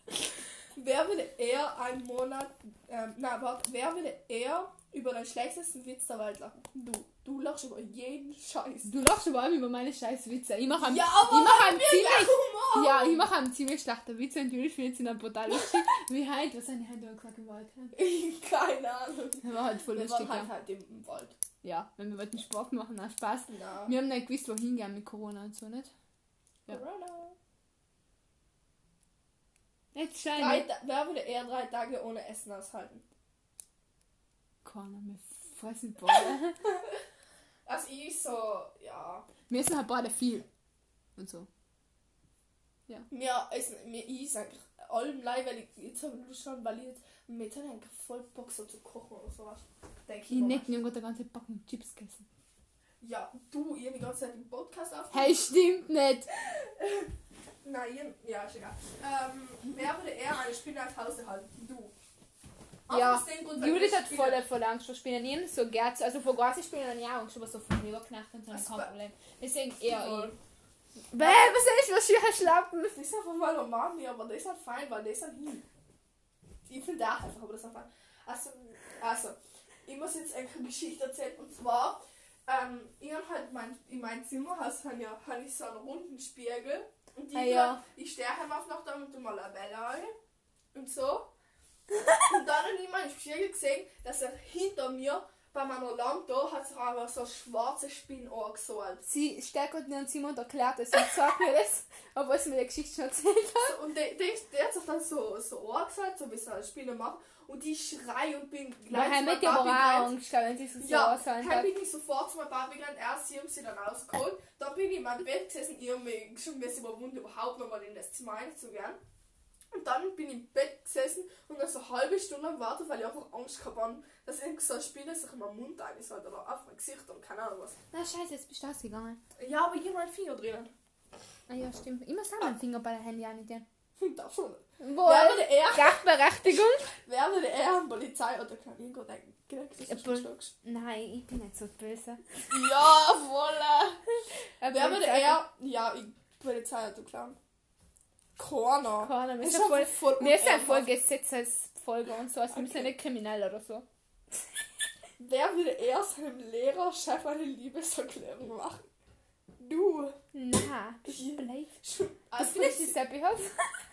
[laughs] Wer würde eher einen Monat, ähm, na, warte, wer würde eher über den schlechtesten Witz der Welt lachen? Du. Du lachst über jeden Scheiß. Du lachst aber allem über meine scheiß Witze. Ich mache einen, Ja, aber ich mache einen ziemlich, Humor. ja, ich mache einen ziemlich schlechten Witz und Julie findet ihn dann brutal lustig. Wie halt, was haben die heute gesagt im Wald? Keine Ahnung. Das war halt voll Wir lustig, waren halt, ja. halt im Wald. Ja, wenn wir wollten Sport machen, na Spaß. Na. Wir haben nicht gewusst, wohin gehen mit Corona und so, nicht? Ja. Corona. Jetzt scheint wer würde eher drei Tage ohne Essen aushalten? Corona, wir fressen beide. [laughs] Also ich so, ja. Wir essen halt beide viel. Und so. Mir essen, mir ist eigentlich allem leid, weil ich jetzt habe ich schon, jetzt, mir hat eigentlich voll Bock so zu kochen oder sowas. Denk Ich nicht, wir haben gerade eine ganze Packung Chips gegessen. Ja, du, ihr die ganze Zeit im Podcast auf. Hey, stimmt nicht. [laughs] Nein, ihr, ja, ist egal. Ähm, wer würde eher eine Spinne als Hause halten? Du. Ja, aus dem Grund, weil Judith hat Spinne- voll, voll Angst vor Spinnen. Ich hab so gern, also vor großen Spinnen habe ich auch Angst, aber so von Überknacht und so Das kein war- Problem. Deswegen eher ich. Bäh, was ist das für ein Schlappen? Das ist einfach mal normal, mir, aber das ist halt fein, weil das ist halt hin. Ich finde auch einfach, aber das ist halt fein. Also, also, ich muss jetzt eine Geschichte erzählen und zwar, ähm, ich hab halt mein, in meinem Zimmer hast halt ja, hab ich so einen runden Spiegel. Und die Ah, ja. ich stehe einfach noch da mit mal eine Welle rein und so. und dann habe ich mal im Spiegel gesehen, dass er hinter mir bei meiner Lampe hat sich einfach so ein schwarzes Spinnohr gesollt. Sie in ihrem Zimmer und erklärt es und sagt mir das, obwohl sie mir die Geschichte schon erzählt hat. So, und der, der, der hat sich dann so, so Ohr gesagt, so wie es eine Spinne macht. Und die schrei und bin er meinem mit gerannt. Glaub, wenn sie so Ja, dann bin ich sofort zu meinem Papi gegangen, erst sie haben sie dann rausgeholt. Dann bin ich in meinem Bett gesessen, ich habe mich schon ein bisschen überwunden, überhaupt nochmal in das Zimmer reinzugehen. Und dann bin ich im Bett gesessen und dann so eine halbe Stunde am Warten, weil ich einfach Angst gehabt habe, dass irgend so eine Spinne sich in meinen Mund eingesollt oder auf mein Gesicht und keine Ahnung was. Na scheiße, jetzt bist du ausgegangen. Ja, aber ich habe meinen Finger drinnen. Ah ja, stimmt. Immer so meinen Finger bei der Handy auch nicht. Ja. Hm, Darf schon nicht. Wer würde eher, Gastberechtigung? [laughs] wer würde eher an Polizei oder Klaviergo denken? Ist schluckst. Nein, ich bin nicht so böse. Ja, voll. Äh, Wer würde eher. Ja, ich Polizei oder Clown. Keiner. Keine, wir Ist sind voll, voll wir sind voll Gesetzesfolger und so, also wir Okay. sind nicht kriminell oder so. [laughs] Wer würde eher seinem Lehrer Chef eine Liebeserklärung machen? Du. Na, blöd. Schon- Das Also ich Seppi aus. Die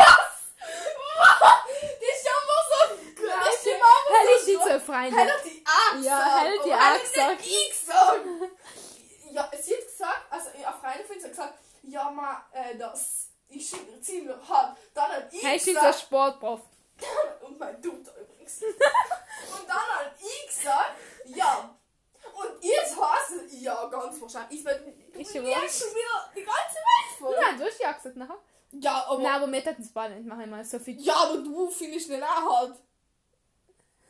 so viel. ja, aber du findest den auch hart.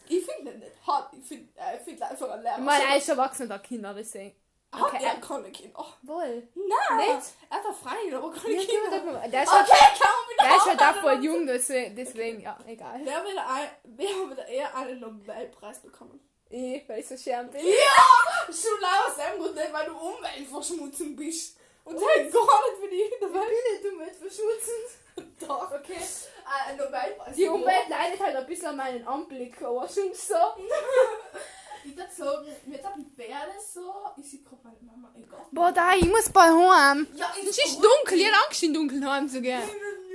Ich finde nicht hart. Ich finde äh, ich find einfach ein Lehrer. Ich meine, er ist erwachsen der Kinder, deswegen. Hat Okay, er äh, keine Kinder? wohl. Nein. Nicht? Er hat eine Freundin, aber keine Ja, Kinder. der, der, der ist Okay, halt, kann man der ist halt auch voll jung, deswegen, deswegen ja, egal. Wer würde, ein, wer eher einen Nobelpreis bekommen? Ich, weil ich so schön bin. Ja! Schon aus dem Grund nicht, weil du Umweltverschmutzung bist. Und das gar nicht für die Umwelt. bin nicht Umweltverschmutzend. [laughs] Doch, okay. Äh, ein Nobelpreis. Die Umwelt leidet halt ein bisschen an meinen Anblick, aber schon so. [laughs] Sagen, wir haben wäre so. Ich sehe gerade meine Mama. Egal. Boah, da, ich muss bald heim. Ja, Es ist dunkel, ich habe Angst, in dunkeln heim zu gehen.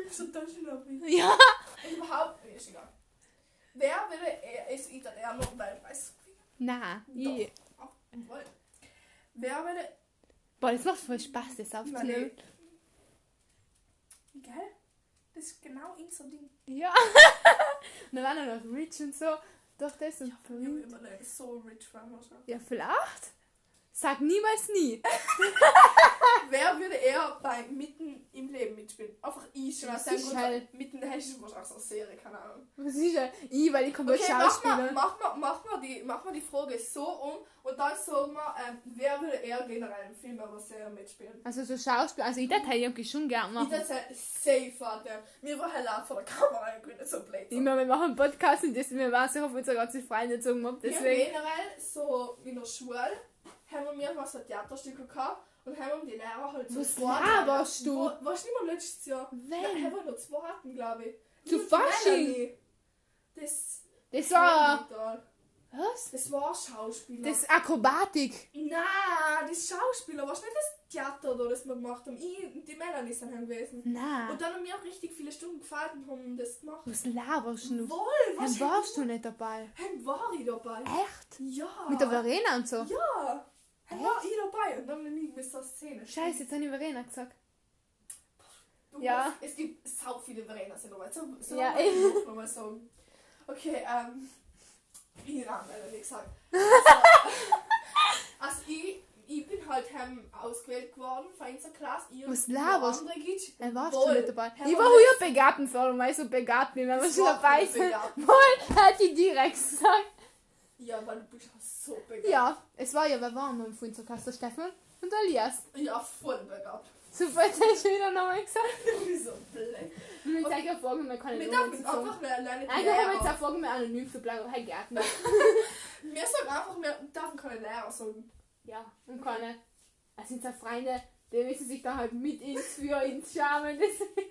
Ich so Taschenlampe. Ja. Überhaupt nicht, ist egal. Wer würde eher, ist ich dann eher Nobelpreis kriegen? Nein, ich. Ach, jawohl. Wer würde. Boah, das macht voll Spaß, das aufzunehmen. Gell? Das ist genau unser Ding. Ja. [laughs] Und dann waren wir noch rich und so. Doch, das und Ich habe berühmt. überlegt, so rich wir schon. Ja, vielleicht. Sag niemals nie. [laughs] Wer würde eher bei Mitten im Leben mitspielen? Einfach ich schon ist Grund. halt- Mitten der Hessischen wahrscheinlich so eine Serie, keine Ahnung. Was ist ja? Ich, weil ich komme Okay, mach mal, Schauspieler. mach, mal, mach, mal die, mach mal die Frage so um und dann sagen wir, ähm, wer würde eher generell im Film oder Serie mitspielen? Also so Schauspieler, also ich hätte irgendwie schon gern Ich machen. würde sagen, safe, Vater. Mir war halt laut vor der Kamera irgendwie nicht so blöd. Ich meine, wir machen einen Podcast und das, wir waren sich auf unsere ganze Freunde gezogen deswegen. generell so in der Schule haben wir mal so Theaterstücke gehabt und haben die Lehrer halt so Was laberst du? Wo- Warst du nicht mal letztes Jahr? Wenn? Ja, haben wir nur zwei hatten, glaube ich. Zu Fasching? Das. Das war. Was? Das war Schauspieler. Das Akrobatik. Nein, das Schauspieler. Warst du nicht das Theater, da, das wir gemacht haben? Ich und die Melanie sind heim gewesen. Nein. Und dann haben wir auch richtig viele Stunden gefeiert und haben das gemacht. Was laberst du? Wohl, was? Dann warst du nicht dabei. Heim war ich dabei. Echt? Ja. Mit der Verena und so. Ja. Heim war ich dabei. Und dann haben wir bis zur Szene. Scheiße, jetzt habe ich Verena gesagt. Du Ja. musst- Es gibt sau viele Verenas in der Welt. So, so Ja, ich [laughs] mal so. Okay, ähm. Ich habe wie gesagt. Also, [laughs] also ich, ich bin halt heim ausgewählt geworden von unserer Klasse. Ich Was laberst? warst Wohl. du nicht dabei. Herr Ich war früher Begabtenförderung, weil ich so begabt bin, wenn Das schon war dabei. Begabten- Wohl, hat die direkt gesagt. Ja, weil du bist so begabt. Ja, es war ja, wer war noch von unserer Klasse? Stefan und Elias. Ja, voll begabt. Super, jetzt hast du wieder nochmal gesagt. Ich bin so blöd. Wir Okay. auch Folgen, wir können Wir Nummern dürfen zu sagen. einfach eine kleine Eigentlich haben wir jetzt auch Folgen mehr anonym zu bleiben, hey Gärtner. [laughs] Wir sagen einfach, wir dürfen keine Lehrer sagen. Ja, und keine. Es sind so Freunde, die müssen sich da halt mit ins für ins deswegen. [laughs]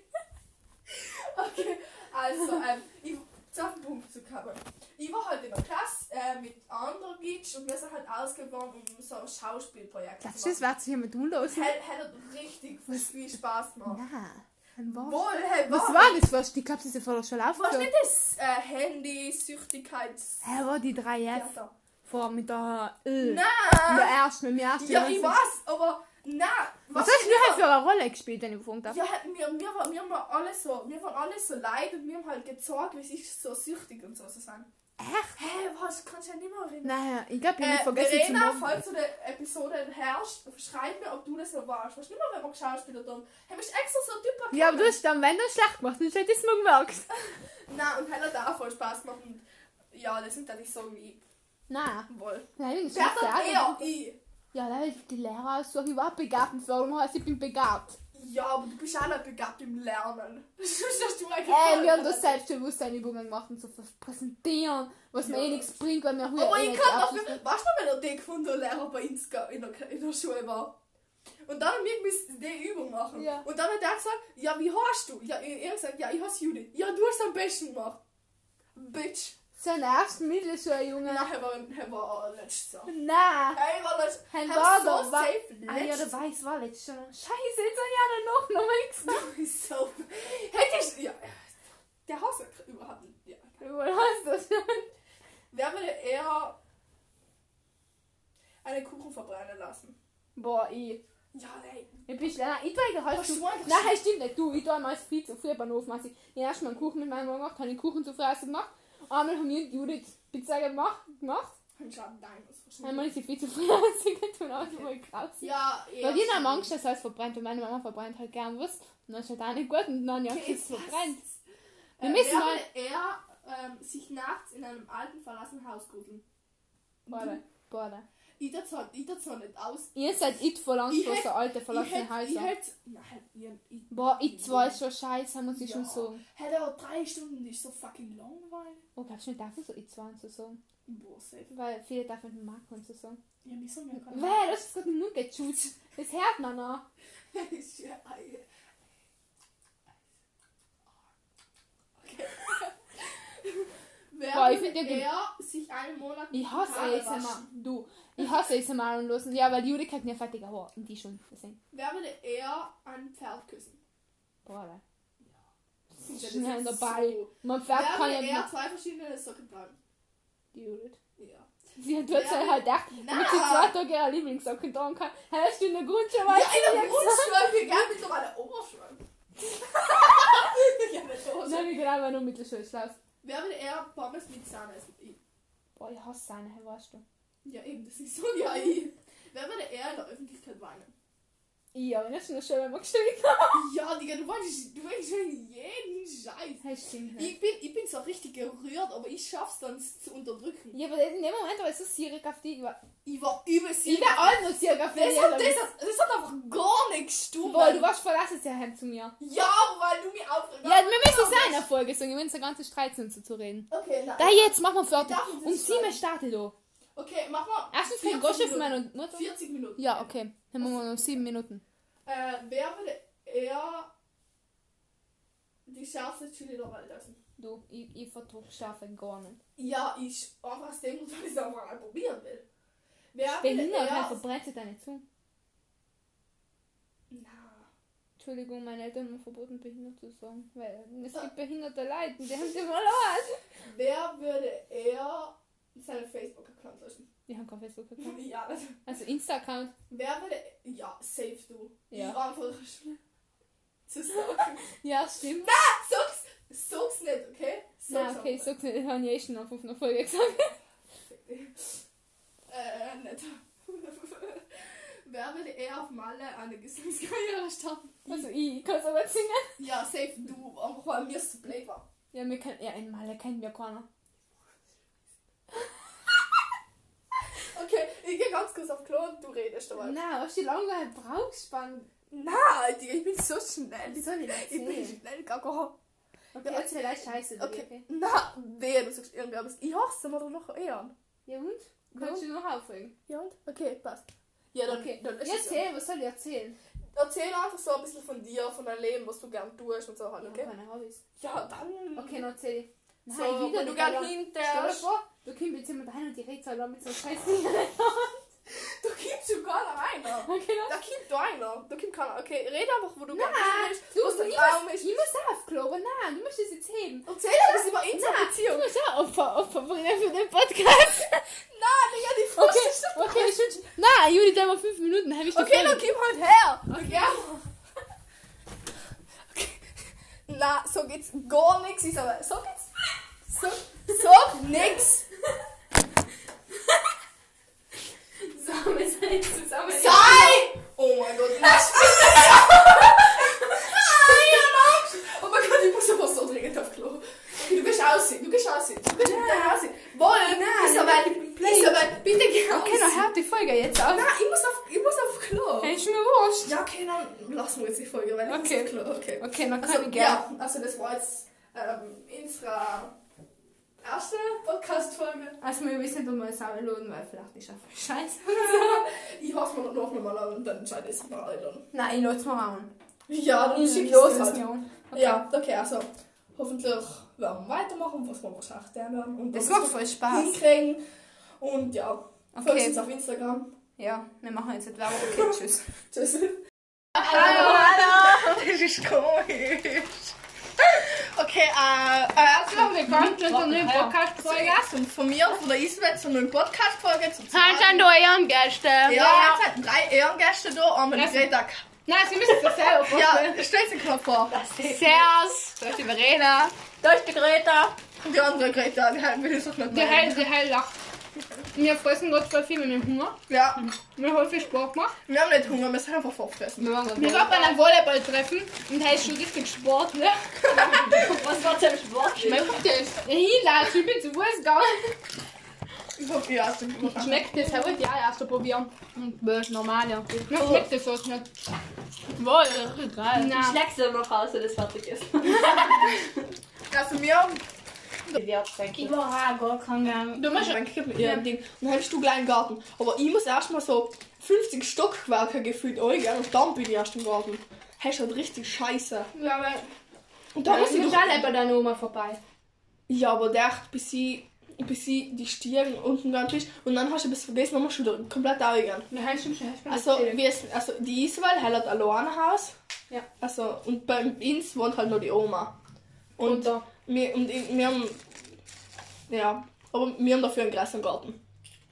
Okay, also, ähm, ich, zu auf den Punkt zu kommen. Ich war halt in der Klasse, äh, mit anderen Gitsch und wir sind halt ausgeworben, um so ein Schauspielprojekt zu du, das machen. wird sich jemand unlosen? Hätte hätte richtig viel Spaß gemacht. Nein. Ein was? Wohl, hey, Was war das? Was? Ich glaube, sie sind voll schon Was aufgehört. nicht das äh, Handy, Süchtigkeits... Hä, war die 3F? Theater. Vor mit der Ö. Nein! Mit der ersten, mit dem ersten. Ja, ich weiß, aber nein. Was hast du denn für eine Rolle gespielt, wenn ich gefragt habe? Ja, wir, wir, waren- wir, waren alle so, wir waren alle so leid und wir haben halt gezeigt, wie sich so süchtig und so zu sein. Echt? Hä, was? Kannst du ja nicht mehr erinnern. Naja, ich glaube, ich habe Äh, vergessen zu Verena, machen. falls du die Episode herrschst, schreib mir, ob du das noch warst. Weißt du nicht mehr, wenn wir geschauspielert haben? Hey, bist extra so ein Typ Ja, aber du hast dann, wenn du schlecht gemacht hast, hättest du es mal gemerkt. [laughs] Nein, und hat auch voll Spaß gemacht. Und ja, das sind dann nicht so wie Nein. wohl. Nein, ich Wer bin hat eher ich? Ja, die Lehrer so, ich war Begabtenförderung, heißt ich bin begabt. Ja, aber du bist auch nicht begabt im Lernen. [laughs] Das hast du eigentlich Äh, voll wir haben das. Selbstbewusstseinübungen gemacht und so fürs Präsentieren, was mir Ja. eh nichts bringt, weil wir Aber eh ich nicht kann Abschluss- weißt du, wenn er den gefunden der Lehrer bei uns in der, in der Schule war? Und dann haben wir müssen die Übung machen. Ja. Und dann hat er gesagt, ja, wie heißt du? Ja, er hat gesagt, ja, ich heiße Judith. Ja, du hast am besten gemacht. Bitch. Sein ersten Mittelschuljunge. Nachher war er war er letztes Jahr. Nein. Hey, war das Ein er war so war- safe Ah ja, letztes der weiß, war letztes Jahr. Scheiße, jetzt habe ich ja noch nochmal gesagt. [laughs] Du bist so... Hätte ich... Ja, der Hass überhaupt nicht. Ja. Hast das schon? Wer würde eher einen Kuchen verbrennen lassen? Boah, ich. Ja, ey. Ich bin schneller. Ich tue halt Nein, stimmt nicht. Du, ich tue einmal viel zu früh beim Ofen. Also, ich habe erstmal einen Kuchen mit meinem Mann gemacht, habe den Kuchen zu früh gemacht. Einmal haben wir und Judith Pizza gemacht. gemacht. Ich glaube, nein, das. Einmal ist sie viel zu früh [laughs] ausgegangen und auch voll krass. Ja, eher Weil die haben. Angst, dass alles verbrennt und meine Mama verbrennt halt gern was. Und dann ist halt auch nicht gut und dann ja, Okay, es verbrennt. Äh, Wir müssen wer mal- eher ähm, sich nachts in einem alten verlassenen Haus gruseln? Boah, boah. Ich das zwar, ich das zwar nicht aus. Ihr seid it Ich vor hätt- so alte Ich verlassene hätte, ich hätte, nein, ich, ich, Boah, it 2 ist schon scheiße, muss ich Ja. schon sagen. Hätte aber drei Stunden nicht so fucking langweilig. Oh, glaubst du nicht, darf ich so it 2 zu sagen? Boah, safe. Weil viele dürfen den Marco und so sagen. Ja, wieso mir kann Wer, das ist gerade im Mund geschützt. Das hört man noch. [laughs] Ja. Okay. [laughs] Ich würde find ja sich einen Monat Ich hasse ASMR. Du, ich hasse ASMR und losen. Ja, weil Judith hat mir fertige Haare. Und die schon. Deswegen. Wer würde eher ein Pferd küssen? Boah, ist Schnell dabei. so- Mein Pferd Wer kann ja eher zwei verschiedene Socken tragen? Die Judith. Ja. Sie hat jetzt halt gedacht, damit sie zwei Tage ihre Lieblingssocken tragen kann. Hast du in der Grundschule Ja, in der jetzt- Grundschule, wir gerne mittlerweile Oberschule. ja, nicht Oberschule. Nein, wir gehen aber nur Mittelschule. Schlaus. Wer würde eher Pommes mit Sahne essen? Ich. Boah, ich hasse seine, weißt du. Ja, eben, das ist so ja ich. Wer würde eher in der Öffentlichkeit weinen? Ja, wenn das schon schön, wenn man geschrieben Ja, Digga, du weißt, du weißt schon jeden Scheiß. Das stimmt. Ich bin, ich bin so richtig gerührt, aber ich schaff's dann zu unterdrücken. Ja, aber in dem Moment war ich so sierig auf die. Ich war Ich war übel ich war auch nur sierig auf die. das, hat, das, hat, das hat einfach gar nicht gestimmt. Boah, du warst verlassen sehr heim zu mir. Ja, weil du mich aufregst. Ja, wir müssen es einer Folge sagen, wir müssen eine ganze Streit sind, zu reden. Okay, nein. Da jetzt, mach mal fertig. Das Um sieben sagen? startet du. Okay, mach mal. Erstens kein 40 Gosch für Minuten. meine Mutter. 40 Minuten. Ja, okay. Machen wir noch sieben Minuten. Äh, wer würde eher die schärfste Chili der Welt essen? Du, ich, ich vertrug scharfe gar nicht. Ja, ich einfach aus dem Grund, weil ich es einfach mal probieren will. Wer Behindert, halt sie deine Zunge. Na, Entschuldigung, meine Eltern haben verboten, behindert zu sagen. Weil es gibt behinderte Leute, die haben sie verloren. wer würde eher seinen Facebook-Account löschen? Die haben kein Facebook-Account. [laughs] Ja, das, Also Insta-Account. wer würde... Ja, safe du. Ja. Ich einfach zu stalken. Ja, stimmt. Sag's, sag's nicht, okay? Sag's okay, einfach. sag's nicht, das habe ich eh schon auf einer Folge gesagt. [laughs] Äh, nicht. [laughs] Wer würde eher auf Malle eine Gesangskarriere starten? Also ich, kann es aber singen. Ja, safe du, weil mir zu blöd war. Ja, wir können, ja, in Malle kennt wir keiner. Okay, ich geh ganz kurz auf Klo und du redest dabei. Na, was die lange Brauchspann. Nein, Digga, ich bin so schnell. Wie soll ich das Ich bin erzählen? schnell, Gaga. Okay, erzähl gleich Scheiße, Okay. okay. Na, wehe, du sagst irgendwas. Ich hasse mir doch noch eher. Ja und? Kannst du noch aufregen? Ja und? Okay, passt. Ja, dann, Okay, dann ja, erzähl, was soll ich erzählen? Erzähl einfach so ein bisschen von dir, von deinem Leben, was du gern tust und so halt, okay? habe keine Hobbys. Ja, dann. Okay, dann erzähl ich. So, Nein, wo wieder du die gern Alter. hinter. Stell dir vor, du kommst jetzt jemand rein und die redet so mit so Scheiße. [laughs] [laughs] Du schon gar nicht rein. Okay, Da kommt da einer. Da kommt keiner. Okay, red einfach, wo du gern bist, du, du, der ich, Raum muss, ist. ich muss auf Klo, aber nein, du musst das jetzt heben. Erzähl etwas über unsere Nein, Beziehung. du musst auch Opfer, Opfer bringen für den Podcast. Nein, Digga, die Okay, Frust ist okay, ich wünsch, nein, Juli, da mal fünf Minuten, habe ich Okay, dann komm halt her. Okay. okay. Na, so geht's gar nichts, Isabel. So geht's. So, so [laughs] nix. Zusammen Sei! Oh mein Gott, lass mich Oh mein Gott, ich muss aber so dringend auf Klo. Okay, du gehst aussehen, du gehst aussehen, du gehst bitte aussehen. Wohl, Isabel, Isabel, bitte geh Okay, aussehen. dann hört die Folge jetzt auf. Nein, ich muss auf, ich muss auf Klo. Hey, ist mir wurscht. Ja, okay, dann lassen wir jetzt die Folge, weil ich Okay. muss auf Klo, okay. Okay, dann kann Also, ich gerne. ja, also das war jetzt ähm, unsere erste Podcast-Folge. Also, wir wissen nicht, ob wir es auch lohnen, weil vielleicht ist es scheiße. [laughs] Ich hoffe mir noch nochmal an und dann entscheide ich es mal dann. Nein, ich lasse es mal an. Ja, dann schick ich los es halt. an. Ja, okay, also hoffentlich werden wir weitermachen, was wir geschafft haben. Und Das macht voll Spaß. hinkriegen. Und ja, folgt Okay. uns auf Instagram. Ja, wir machen jetzt nicht Werbung. [laughs] Okay, tschüss. Tschüss. Hallo, hallo. Das ist komisch. Okay, äh, äh, Herzlich willkommen zu unserer neuen Podcast-Folge. und von mir, von der Isabel, zu einer Podcast-Folge zu Hallo an euren Gäste. Ja, jetzt hat drei Ehrengäste da, einmal die Greta. Nein, Sie müssen es selber [laughs] vorstellen. Ja, stell sie klar vor. Servus, da ist die Verena. Da ist die Greta. Und die andere Greta, die halt will ich doch nicht Die Hell, meinen. die Hell lacht. Wir fressen gerade voll viel mit dem Hunger. Ja, Wir haben viel Sport gemacht. wir haben nicht Hunger, wir sind einfach vorfressen. Wir waren bei einem Volleyball-Treffen und da ist schon richtig Sport, ne? [laughs] Was war zum Sport? Schmeckt das? Hila, ich bin zu Fuß gegangen. Ich ihr hast den gemacht. Schmeckt das? Er wollte ja erst probieren. Und das ist normal, ja. Mir schmeckt das so nicht. Wohl, richtig geil. Ich Nein. schlägst du noch aus, wenn das fertig ist. [laughs] Also wir, Ich war auch gar kein Gang. du machst ein Kind mit ihrem Ding. Und dann hast du einen kleinen Garten. Aber ich muss erstmal so 50 Stockwerke gefühlt eingehen und dann bin ich erst im Garten. Hast halt richtig scheiße. Ja, aber Und da muss ich doch... Schale bei deiner Oma vorbei. Ja, aber der hat bis sie, bis sie die Stirn unten dran ist. Und dann hast du bis vergessen, dann musst du wieder komplett eingehen. Ja, hast du schon Also, also die Isabel hat allein ein Haus. Ja. Also, und bei uns wohnt halt nur die Oma. Und, Und da. Wir, und ich- wir haben. Ja, aber wir haben dafür einen großen Garten.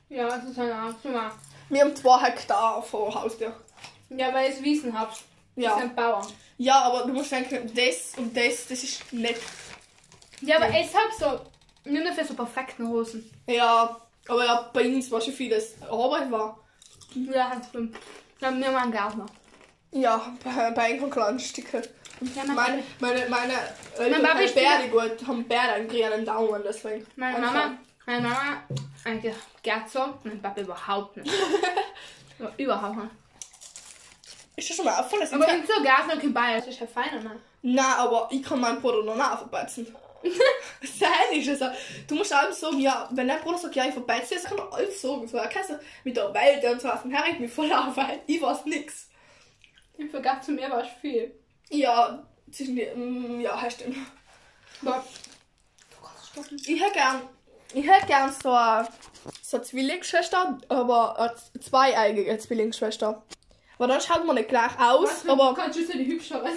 Ja, das ist Art. Guck mal. Wir haben zwei Hektar vor Haustür. Ja, weil ich es Wiesen habt. Ja. Das Ja. sind Bauern. ja, aber du musst denken, das und das, das ist nicht. Ja, aber ich hab so. Nur dafür so perfekten Hosen. Ja, aber ja, bei uns war schon vieles Arbeit war. Ja, das stimmt. Ja, wir haben einen Gärtner. Ja, bei, bei einem kleinen Stücke. Mein Meine, meine, meine haben ist Bärde gut, haben Bärde einen grünen Daumen, deswegen. Meine. Mama, meine Mama, eigentlich gärt so, mein Papa überhaupt nicht. [laughs] Überhaupt nicht. Ist das schon mal auffallen? Aber in so Gärtner kein Bayern, das ist ja feiner, ne? Nein, aber ich kann meinen Bruder noch nicht verbetzen. [laughs] Sein ist es. also, Du musst allem sagen, ja, wenn dein Bruder sagt, ja, ich verbeize, das kann er alles sagen. So, er kann so mit der Welt und so was. Und er regt mich voll auf, weil ich weiß nix. Im Vergleich zu mir war es viel. Ja, zwischen die, mm, ja, das stimmt. Aber Ich hätte gern, ich hätte gern so eine, so eine Zwillingsschwester, aber eine zweieigige Zwillingsschwester. Aber dann schaut man nicht gleich aus, aber kannst du so die hübschere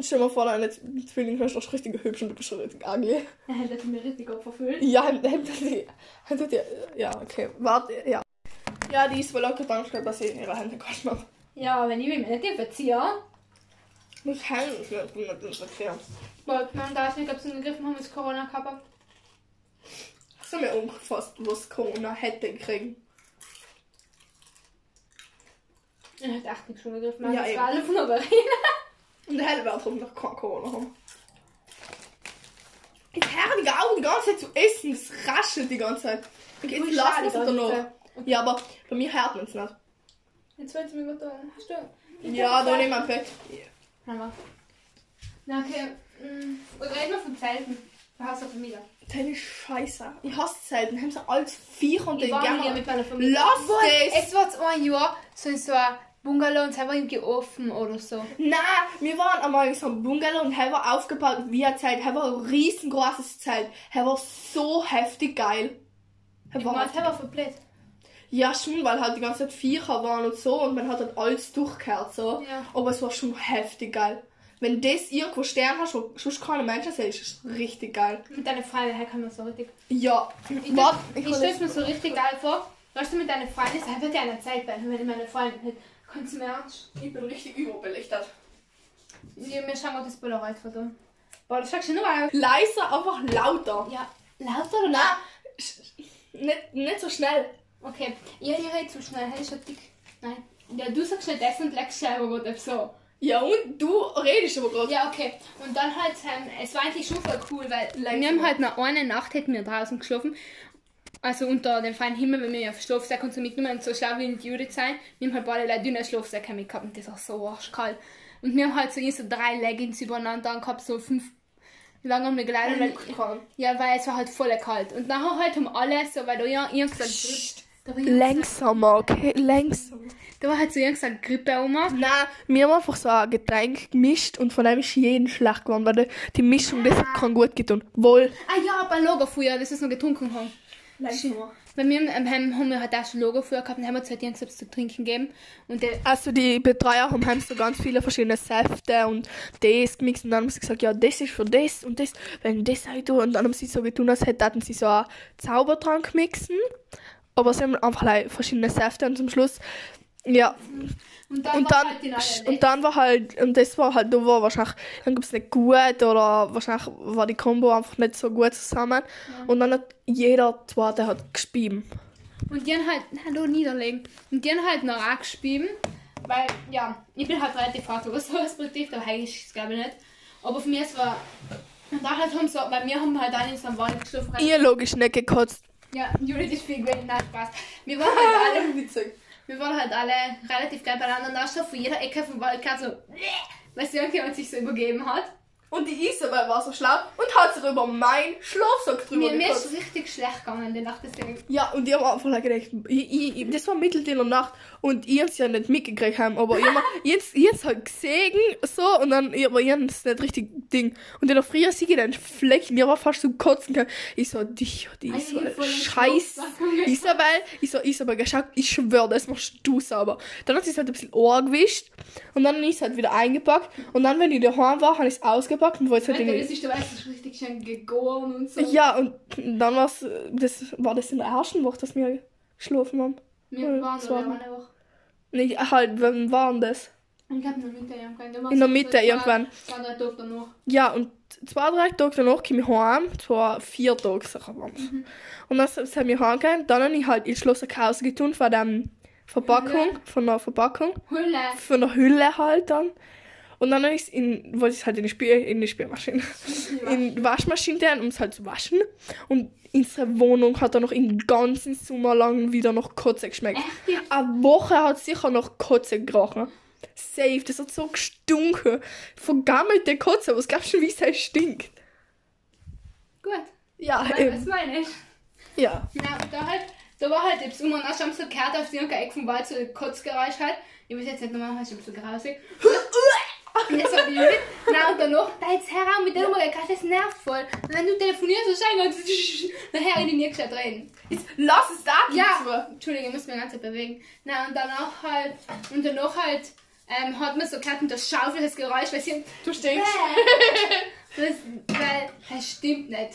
stell dir vor, deine Zwillingsschwester ist richtig hübsch und du bist schon richtig ugly. Er [laughs] hätte mir richtig gut verfüllt. Ja, hem- die- hem- die- ja, okay. Warte, ja. Ja, die ist wohl auch gedacht, dass sie ihre Hände kosten macht. Ja, wenn ich mich nicht verziehe, Muss Hände nicht nicht erklären. wollte man da nicht, ob sie gegriffen haben, ist Corona gehabt. Hast du mir umgefasst, was Corona hätte kriegen? Er hat echt nichts schon gegriffen. Ja, das eben. war alle von der Verena. [laughs] Und der hätte wir noch kein Corona haben. Ich höre die Augen die ganze Zeit zu essen, das raschelt die ganze Zeit. Ich lassen wir es dann noch. Ja, aber bei mir hört man es nicht. Gut tun. Hast du? Ja, da neben meinem Bett. Aber. Na, okay. mm, Und reden wir von Zelten. Du hast eine Familie. Deine Scheiße. Ich hasse Zelten. Haben sie alles Viech und Ich den gerne. mit meiner Familie. Lass das! Es war jetzt ein Jahr so in so ein Bungalow und selber irgendwie offen oder so. Na, wir waren einmal in so einem Bungalow und er war aufgebaut wie ein Zelt. Er war ein riesengroßes Zelt. Er war so heftig geil. Er Ich war war verblöd. Ja, schon, weil halt die ganze Zeit Viecher waren und so und man hat halt alles durchgehört so. Ja. Aber es war schon heftig geil. Wenn das irgendwo Stern hast, wo sonst keine Menschen sehen, ist es richtig geil. Mit deiner Freundin, her kann man so richtig. Ja, Ich, warte, ich, hol stelle mir so richtig geil vor. Weißt du, mit deiner Freundin, das wird ja eine Zeit bei, wenn ich meine Freundin hätte. Kannst du mir ernst? Ich bin richtig überbelichtet. Ja, mir schauen wir das Polaroid-Foto. Boah, das schaust du nur an. Leiser, einfach lauter. Ja, lauter oder Na, sch- nicht, nicht so schnell. Okay, ja, ich rede zu schnell. Hey, schon dick. Nein. Ja, du sagst nicht das und legst selber gerade so. Ja, und du redest aber gerade. Ja, okay. Und dann halt, ähm, es war eigentlich schon voll cool, weil Like wir haben halt noch eine Nacht hätten wir draußen geschlafen. Also unter dem freien Himmel, wenn wir ja Schlafsack und so mitgenommen und so schlau wie die Judith sein. Wir haben halt beide Leute dünne Schlafsäcke mitgehabt und das war so arschkalt. Und wir haben halt so, so drei Leggings übereinander angehabt, so fünf. Lange haben wir geleitet? Weil, ja, weil es war halt voll kalt. Und nachher halt haben alle so, weil da ja ihr gesagt, Langsamer, okay? Langsamer. da war halt so irgendeine Grippe um. Nein, wir haben einfach so ein Getränk gemischt und von dem ist jeden schlecht geworden, weil die- die Mischung, das hat kein gut getan. Wohl. Ah ja, bei Lagerfeuer, das ist noch getrunken haben. Langsamer. Bei mir ähm, haben haben wir halt auch schon Lagerfeuer gehabt und haben uns halt irgendwas zu trinken gegeben. Und Also die Betreuer haben heim so ganz viele verschiedene Säfte und das gemixt und dann haben sie gesagt, ja, das ist für das und das, wenn das halt. Und dann haben sie so getan, als hätten sie so einen Zaubertrank mixen. Aber sie haben einfach like, verschiedene Säfte und zum Schluss, ja, und dann, und war dann, halt und dann war halt, und das war halt, da war wahrscheinlich, dann gab es nicht gut oder wahrscheinlich war die Kombo einfach nicht so gut zusammen. Und dann hat jeder Zweite hat gespieben. Und die haben halt, hallo, niederlegen. Und die haben halt noch auch gespielt, weil, ja, ich bin halt relativ hart, [laughs] was sowas betrifft, aber eigentlich ist es glaube ich nicht. Aber für mich es war, und da halt haben so, weil wir haben halt dann in so einem Wald geschlafen. Ihr logisch nicht gekotzt. Ja, Judith ist viel gewesen, nein, Spaß. Wir waren halt [laughs] alle, Witzig. wir waren halt alle relativ gleich beieinander so von jeder Ecke vom Wald gerade so, weißt du, irgendjemand sich so übergeben hat. Und die Isabel war so schlau und hat sich über mein Schlafsack drüber Mir, mir ist es richtig schlecht gegangen, die Nacht deswegen. Ja, und ich habe einfach gedacht, ich, ich, ich, das war mitten in der Nacht und ich hab's ja nicht mitgekriegt haben, aber ich jetzt, jetzt halt gesehen, so, und dann, aber ich das nicht richtig Ding. Und in der Früh sehe ich den Flecken, ich war fast zum Kotzen gegangen. Ich so, dich, die voll im scheiß. Isabel, ich so, Isabel, geschaut, ich schwör, das machst du sauber. Dann hat sie es halt ein bisschen Ohr gewischt und dann ist es halt wieder eingepackt und dann, wenn ich daheim war, habe ich es ausgepackt und wollte es halt Alter, das ist, du weißt, ist richtig schön gegoren und so. ja, und dann war's, das war das in der ersten Woche, dass wir geschlafen haben. Wir Ja, waren da war- eine Woche. Nee, halt, wann war denn das? Ich glaube in der Mitte irgendwann. In der Mitte zwei- irgendwann. Zwei, drei Tage danach. Ja, und zwei, drei Tage danach komme ich heim. Zwar vier Tage, sicher. Mhm. Und dann sind wir heimgegangen. Dann habe ich halt ins Schloss Hause getan von der Verpackung, Hülle. von der Verpackung, Hulle. von der Hülle halt dann. Und dann habe ich es in, wollte ich es halt in die, Spiel, in die Spielmaschine, [laughs] in die Waschmaschine tun, um es halt zu waschen. Und unsere Wohnung hat dann noch den ganzen Sommer lang wieder noch Kotze geschmeckt. Echt? Eine Woche hat sicher noch Kotze gerochen. Safe, das hat so gestunken. Vergammelte Kotze, was glaubst du, wie es halt stinkt? Gut. Ja, Was eben. meine ich? Ja. Ja, da halt, da war halt immer noch schon so gehört auf irgendein Eck vom Wald so ein Kotzgeräusch halt. Ich weiß jetzt nicht nochmal, halt schon so grausig. [laughs] Und jetzt die. Na und danach, da jetzt heraus mit der gekauft, das nervt voll. Und wenn du telefonierst, so scheinbar, [laughs] nachher in die gescheit reden. Jetzt lass es da Ja, Entschuldigung, ich muss mich ganz bewegen. Na und danach halt, und danach halt, ähm, hat man so gehört und das Schaufel, das Geräusch, weil sie, Du stinkst. [laughs] das, weil, das stimmt nicht.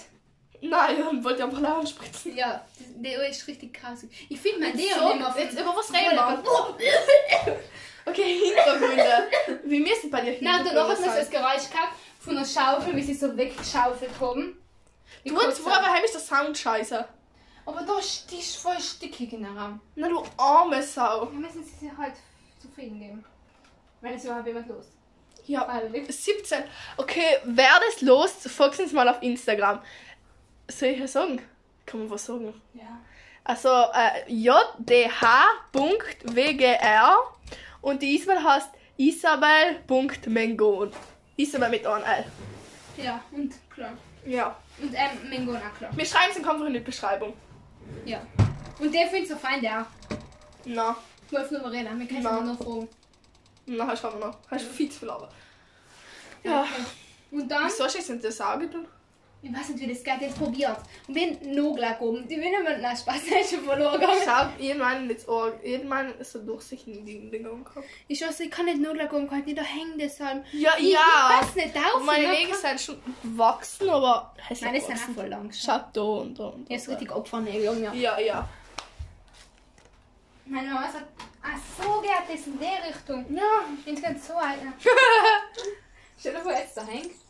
Nein, dann wollte ich einfach Lachen spritzen. Ja, das Deo ist richtig krass. Ich finde mein Deo So, immer jetzt über was reden wir? [laughs] Okay, Hintergründe. [laughs] Wie müssen bei dir Nein, danach hat Hintergründe man so? Geräusch gehabt von der Schaufel, wie sie so weggeschaufelt haben. Du, jetzt, Kotze. wo aber heim ist der Sound scheiße. Aber da ist voll stickig in der Raum. Na du arme Sau. Wir müssen sie sich halt zufrieden geben. Wenn es überhaupt jemand los. Ja, Freiwillig. 17. Okay, wer das los, folgt uns mal auf Instagram. Soll ich ja sagen? Kann man was sagen? Ja. Also äh, jdh.wgr und die Isabel heißt isabel.mengon. Isabel mit einem L. Ja, und klar. Ja. Und ähm, Mango auch klar. Wir schreiben es einfach in die Beschreibung. Ja. Und der findet so fein, der. Na. Wolf nur reden, wir können ihn noch fragen. Nein, hast du aber noch. Hast du viel zu viel aber. Ja. Und dann, Wieso hast du jetzt nicht das Auge tun? Ich weiß nicht, wie das geht, jetzt probiert. Und bin noch gleich oben. Die will nicht mehr Spaß, der [laughs] ist schon verloren gegangen. Ich hab irgendwann jetzt auch, irgendwann ist so durchsichtig die Dinge im Kopf. Ich weiß, ich kann nicht noch gleich oben, kann nicht da hängen deshalb. Ja, Ich, ja. ich pass nicht auf. Und meine Nägel sind schon gewachsen, aber das sind auch voll lang. Schaut da und da und da. Ist richtig Opfernägel, Junge. Ja, ja. Meine Mama sagt, ach so geht das in der Richtung. Ja. Ich bin ganz so alt. [laughs] Stell dir vor, jetzt da hängt.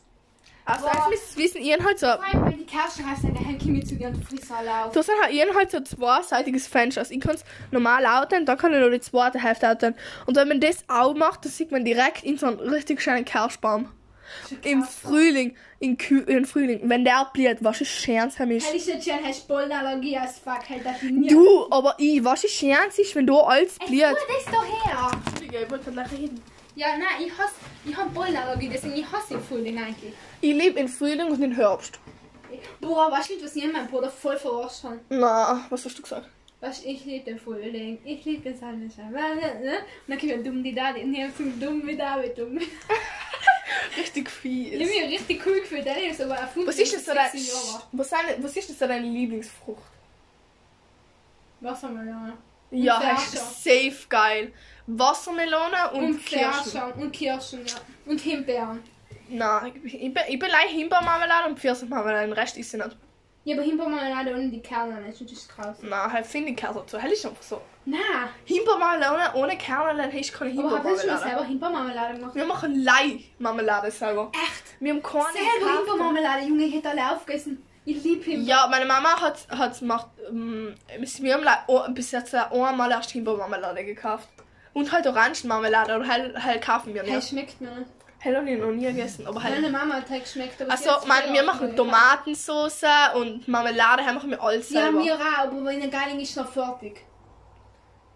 Also, Boah. ich müsst wissen, ihr halt so. Vor allem, wenn die Kerzen heißt, dann hängt Kimi zu dir und frisst alle auf. Du hast halt ihr halt so ein zweiseitiges Fenster. Also ich kann es normal outen, dann kann ich nur die zweite Hälfte outen. Und wenn man das auch macht, dann sieht man direkt in so einen richtig schönen Kirschbaum. Im Frühling, in Kü im Frühling, wenn der blüht, was ist schön für mich. Hätte ich nicht schon, hast du Pollenallergie als fuck, halt das nie. Du, aber ich, was ist schön ist, wenn du alles blüht. tu das doch her. Entschuldige, ich wollte nicht reden. Ja, nein, ich hasse, ich habe Pollenallergie, deswegen ich hasse den Frühling eigentlich. Ich lebe im Frühling und im Herbst. Boah, weißt du nicht, was ich in meinem Bruder voll verarscht? Na, was hast du gesagt? Weißt ich liebe den Frühling, ich liebe den Sonnenschein. Und dann kommt dumm die da, und ich so dumm wie David, dumm. [laughs] Richtig Ich viel. habe mich richtig cool gefühlt, der ist aber erfunden. Was ist denn so dein, 16 Jahre. was, was ist denn so deine Lieblingsfrucht? Wassermelone. Ja, hast safe geil. Wassermelone und, Und Kirschen. Kirschen. Und Kirschen, ja. Und Himbeeren. Nein, ich, bin- ich bin leicht Himbeermarmelade und Pfirsichmarmelade, den Rest ist sie nicht. Ja, aber Himbeermarmelade ohne die Kerne das ist krass. Nein, halt finde ich Käse dazu. Hell ist einfach so. Nein, Himbeermarmelade ohne Kerne, dann hast du keine aber hast du schon Himbeermarmelade. selber Himbeermarmelade gemacht? Wir machen Leih-Marmelade selber. Echt? Wir haben keine Selber. Himbeermarmelade, Junge, ich hätte alle aufgegessen. Ich liebe Himbeer. Ja, meine Mama hat, hat gemacht, ähm, wir haben oh, bis jetzt einmal erst Himbeermarmelade gekauft. Und halt Orangenmarmelade, aber hell, hell kaufen wir Hey, nicht. schmeckt mir nicht. Ich noch nie gegessen, aber halt. Meine Mama hat halt geschmeckt, aber Also, man, früher wir machen Tomatensauce und Marmelade, machen wir alles Ja, selber. mir auch, aber meine Geiling ist noch fertig.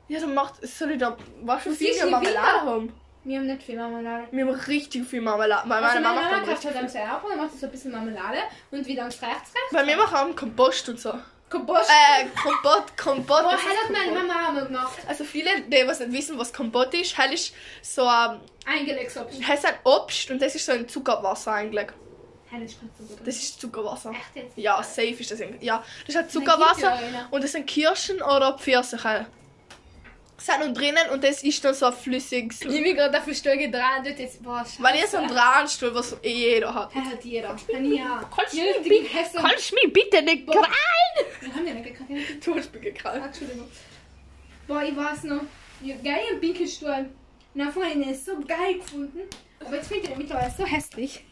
Ja, dann macht, soll ich da, was für viel Marmelade haben? Wir haben nicht viel Marmelade. Wir haben richtig viel Marmelade. Weil Also meine Mama Mama richtig halt am dann macht so ein bisschen Marmelade und wieder ans rechts rechts. Weil wir machen auch Kompost und so. Kompost. Äh, Kompott, Kompott. Boah, das hat meine. Mama auch gemacht. Also viele, die was nicht wissen, was Kompott ist, hell ist so ein, Eingelegtsobst. hell ist ein Obst und das ist so ein Zuckerwasser eigentlich. Hey, das ist. Das ist Zuckerwasser. Echt jetzt? Ja, safe ist das. Ja, das ist halt Zuckerwasser und das sind Kirschen oder Pfirsiche. Sind und drinnen und das ist dann so ein flüssiges. Ich bin gerade auf den Stuhl gedreht und jetzt, boah, scheiße. Weil ihr so einen Drahtstuhl, was eh jeder hat. Hey, hat jeder. Ja. Kannst du Ja, mich bitte- Hesse- Kannst du mich bitte nicht Boah. krallen? Wir haben ja nicht gekriegt. Du hast mich gekrallt. Entschuldigung. Boah, ich weiß noch. Ich hab geil einen Pinkelstuhl. Habe ich den so geil gefunden. Aber jetzt finde ich den mittlerweile so hässlich.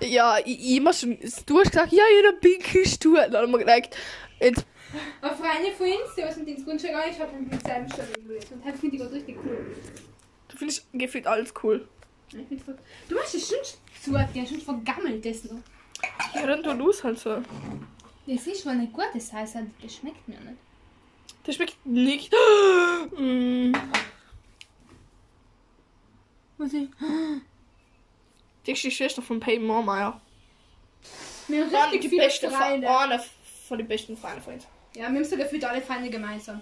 Ja, ich, ich immer schon. Du hast gesagt, ja, jeder pinke Stuhl. Dann haben wir gedacht, jetzt. Eine Freundin von uns, die was mit ins Grundschule gegangen ist, hat mit dem selben Stuhl gewählt. Und das finde ich gerade richtig cool. Du findest gefühlt alles cool. Ich find's so- Du machst das schon zu, der schon vergammelt das noch. Ja, dann tu du es halt so. Das ist wohl nicht gut, das heißt, das schmeckt mir nicht. Das schmeckt nicht. [gasps] Mm. Was ich? Die ist die Schwester von Peyton Marmeyer. Wir haben richtig die viele beste. Freunde. Eine von den besten Freunden von uns. Ja, wir haben sogar für alle Feinde gemeinsam.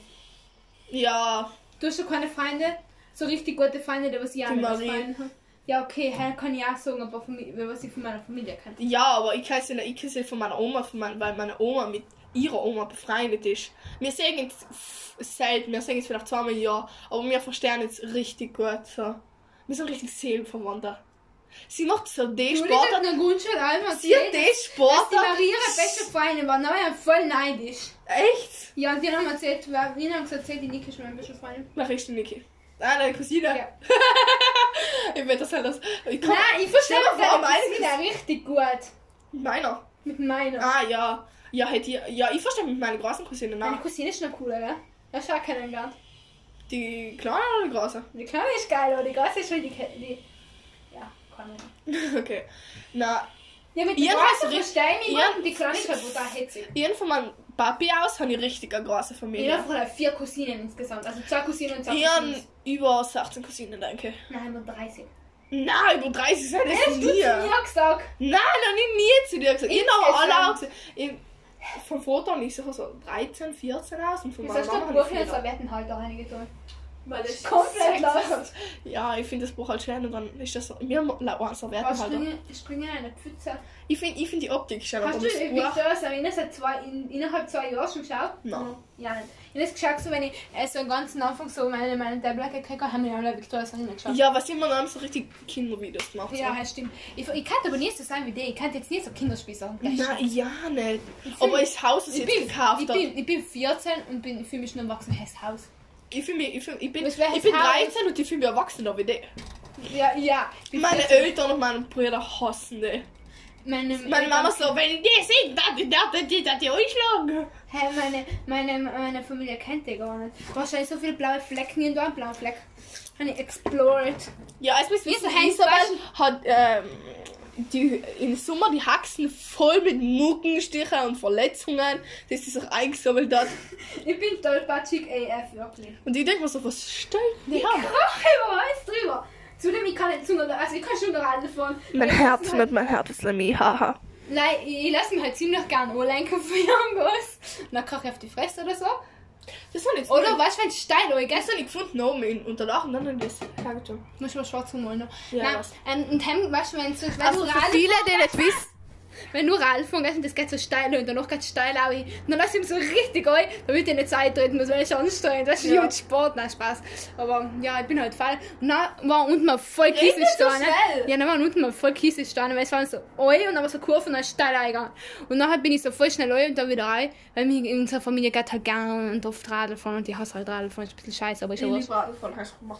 Ja, Du hast schon keine Feinde? So richtig gute Feinde, die was ich auch nicht als Marie. Freunde habe. Ja, okay, hell kann ich auch sagen, aber von was ich von meiner Familie kenne. ja, aber ich kenne sie nicht, ich sie von meiner Oma, von mein, weil meine Oma mit ihrer Oma befreundet ist. Wir sehen jetzt f- selten, wir sehen jetzt vielleicht zweimal im Jahr, aber wir verstehen jetzt richtig gut. So. Wir sind richtig Seelenverwandte. Sie macht so die Sportart. Grundschule einmal Sie hat die dass die Sportart. Marie ihre beste Freundin war. Ja, voll neidisch. Echt? Ja, und die haben erzählt, wir haben gesagt, erzählt, die Niki ist meine beste Freundin. Wer ist die Niki? Ah, deine Cousine. Ja. [laughs] ich will das halt das. Ich kann, Nein, ich verstehe meine Cousine richtig gut. Meiner. Mit meiner. Ah, ja. Ja, hätte ich, ja, ich verstehe mit meiner großen Cousine Meine nach. Cousine ist noch cooler, gell? Das ist auch kennengelernt. Die kleine oder die große? Die kleine ist geil, aber die große ist schon die... die kann ich. [laughs] okay. Na, Ja, mit hast großen richtig- verstehe ich und die ist halt total hetzig. ihren von meinem Papi aus habe ich richtig eine große Familie. von hat vier Cousinen insgesamt. Also zwei Cousinen und zwei Ich habe über 16 Cousinen, denke ich. Nein, nur 30. Nein, über 30 sind es Hast du zu nie. mir gesagt? Nein, noch nie, nie zu dir gesagt. Ich habe alle auch gesagt. Ich- Vom Foto habe ich so 13, 14 aus und von Wieso meiner hast du Mama ein habe Buch ich jetzt vier. Serviettenhalter reingetan? Weil ich Komplett lost. Ja, ich finde das Buch halt schön und dann ist das so. Wir lauern so Wert halt. springen, springen in eine Pfütze. Ich finde ich find die Optik schön, Hast du das Buch. Victor Sarina seit zwei, in, innerhalb zwei Jahren schon geschaut? Nein. Ja, nicht. Ich habe es geschaut, so wenn ich äh, so am ganzen Anfang so meine, meine Tablet gekriegt habe, haben wir ja Victor Sarina geschaut. Ja, was immer dann so richtig Kindervideos gemacht. Ja, so. das stimmt. Ich, ich kann aber nicht so sein wie die. Ich kann jetzt nicht so Kinderspiel sagen. Na, ja, nicht. Aber das Haus, ich, jetzt bin, gekauft ich, habe. bin, ich bin 14 und bin, fühle mich schon erwachsen. Das Haus. Ich, fühl mich, ich, fühl, ich bin, ich das bin Haus? 13 und ich fühle mich erwachsener wie die. Ja, ja. Ich Meine 14. Eltern und meine Brüder hassen die. Meine, Meine Mama so, wenn ich die sehe, dann die, dann die, dann die einschlagen. Hä, meine, meine, meine Familie kennt die gar nicht. Wahrscheinlich so viele blaue Flecken in da, blaue Fleck. Habe ich explored. Ja, es Wie wissen, so Isabel hat ähm, die, im Sommer die Haxen voll mit Muckenstichen und Verletzungen, dass sie sich eingesammelt hat. Ich bin tollpatschig AF, wirklich. Und ich denke mir so, was stellt die Ich haben? krache über alles drüber. Zudem, ich kann nicht zu also ich kann schon alle fahren. Mein Herz, nicht mein Herz ist nämlich, haha. Nein, ich, ich lasse mich halt ziemlich gerne anlenken von irgendwas. Und dann koche ich auf die Fresse oder so. Das ich jetzt Oder weißt du, wenn es steil ist, das habe ich gefunden oben in, unter Dach und dann habe ich das hergetan. muss man schwarz malen. noch. Ja, Nein, was? ähm, und dann, weißt du, wenn, so, wenn Also du für viele, die nicht [laughs] wissen, wenn Radl fahren gehst und das geht so steil und danach geht es steil auch hin, und dann lass ich ihm so richtig ein, damit ich nicht eintreten muss, weil ich anstrengend das ist Ja. Sport, nein, Spaß. Aber ja, ich bin halt voll. Und dann war unten mal voll Kiese nicht so schnell. Ja, dann waren unten mal voll Kiese stehen, weil es waren so ein und dann war so Kurven und dann steil eingegangen. Und dann bin ich so voll schnell ein und dann wieder rein, weil mich in unserer Familie geht halt gerne und oft Radl fahren und die hasse halt Radl fahren, ist ein bisschen scheiße, aber ich aber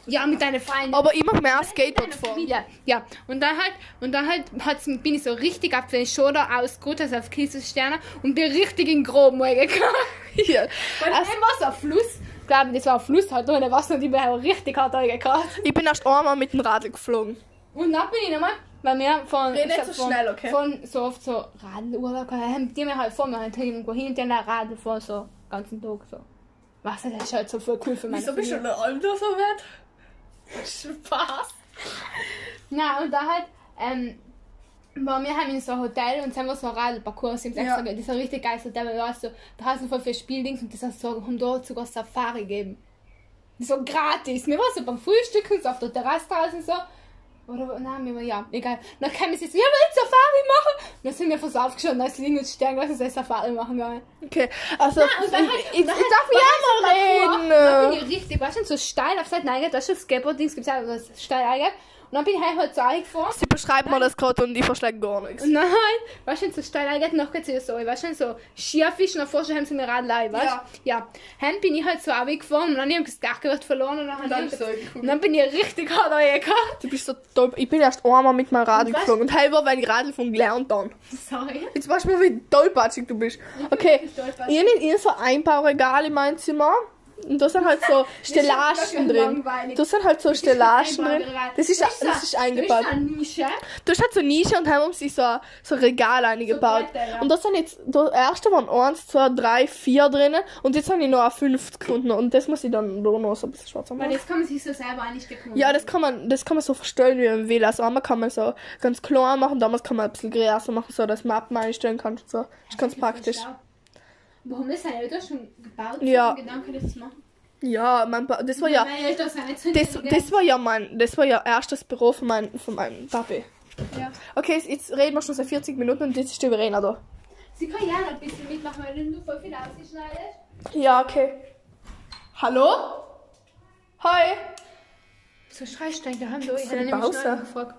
Ja, mit deinen Freunden. Aber immer mehr Skateboard fahren. Familie. Ja, und dann halt, und dann halt hat's, bin ich so richtig auf den Schulter ausgeruht, also auf Kieselsterne und bin richtig in den groben Mal gekommen. Ja. [laughs] Weil Also, dann war so ein Fluss. Ich glaube, das war ein Fluss halt, ohne Wasser und ich bin halt richtig hart reingekommen. ich bin erst einmal mit dem Radl geflogen. Und dann bin ich nochmal, weil wir von, Red nicht so von, schnell, okay? von so oft so Radlurlaub gehabt haben, die mir halt vor mir halt irgendwo hin und dann Radl vor so den ganzen Tag so. Was, das ist halt so voll cool für meine Wieso bist du ein Alter so wert? [laughs] Spaß. Na, und da halt, ähm, weil wir haben in so ein Hotel und haben wir so ein Radlparcours im Ja. Das ist ein richtig geiles Hotel, weil da hast du, da hast du voll viel Spieldings und das hast so, haben dort sogar Safari gegeben. So gratis. Wir waren so beim Frühstücken, so auf der Terrasse draußen so. Oder, nein, wir waren, ja, egal. Dann kam es jetzt, wir wollen Safari machen. Und dann sind wir von aufgeschaut, als liegen uns Stern, lass uns ein Safari machen gehen. Okay, also und ich, dann ich, halt- ich, dann ich halt- darf ja mal Dann bin reden. ich richtig, weißt du, so steil auf Seite nein, da ist schon Skateboard-Dings, gibt es auch steil eingegangen. Und dann bin ich halt, so eingefahren. Sie beschreibt mir das gerade und ich verstehe gar nichts. Nein, weißt du, so steil geht's wieder so, weißt du, so schief ist und dann haben sie mir Radl ein, weißt du? Ja. Ja. Dann bin ich halt so abgefahren und dann habe ich das Gacke verloren und dann, Dann hab ist ich, so und dann bin ich richtig hart reingekommen. Du bist so dope. Ich bin erst einmal mit meinem Radl Und geflogen und halber, weil ich Radl von gelernt dann. Sorry. Jetzt weißt du mal, wie tollpatschig du bist. Okay, tollpatschig. ich habe so ein Einbauregal in meinem Zimmer. Und da sind halt so [laughs] Stellagen drin. Da sind halt so Stellagen drin. Das ist, Das ist das ist Das eingebaut. ist eine Nische. Du hast halt so Nische und haben sie so, so Regal eingebaut. Bretter, ja. Und da sind jetzt, der erste waren 1, 2, 3, 4 drinnen. Und jetzt habe ich noch eine 50 gefunden. Und das muss ich dann da noch so ein bisschen schwarz Weil machen. jetzt kann man sich so selber einstecken. Ja, das kann man, das kann man so verstellen, wie man will. Also einmal kann man so ganz klein machen, damals kann man ein bisschen größer machen, so dass Mappen einstellen kannst und so. Das ist ganz praktisch. Warum ist deine Eltern schon gebaut? Ja. Gedanke, das zu machen? Ja, mein pa das war ja, das, das war ja mein, das war ja erstes Büro von, mein, von meinem Papi. Ja. Okay, jetzt reden wir schon seit 40 Minuten und jetzt ist die Verena da. Sie kann ja noch ein bisschen mitmachen, weil du voll viel ausgeschneidest. Ja, okay. Hallo? Hi. So schreist du daheim durch? Ich habe eine Pause. gefragt.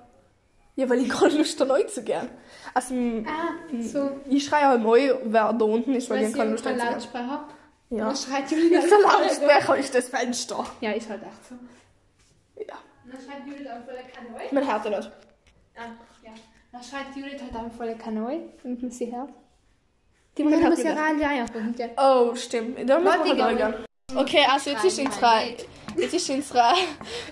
Ja, weil ich [laughs] gerade Lust habe, neu zu gern. Also, Ah, so. ich schreie halt neu, wer da unten ist, weil Weil ich keine Lust habe. Lautsprecher Ja. Dann schreit Julia. Der Lautsprecher ist das Fenster. Ja, ist halt echt so. Ja. Dann schreit Judith am vollen Kanal. Mein Herz nicht. Ah, ja. Dann schreit Judith halt am vollen Kanal, damit man sie hört. Die Man hört muss ja. Radio einmachen. Ja. Oh, stimmt. Da muss man ich halt Okay, also jetzt ist unsere, jetzt ist unsere,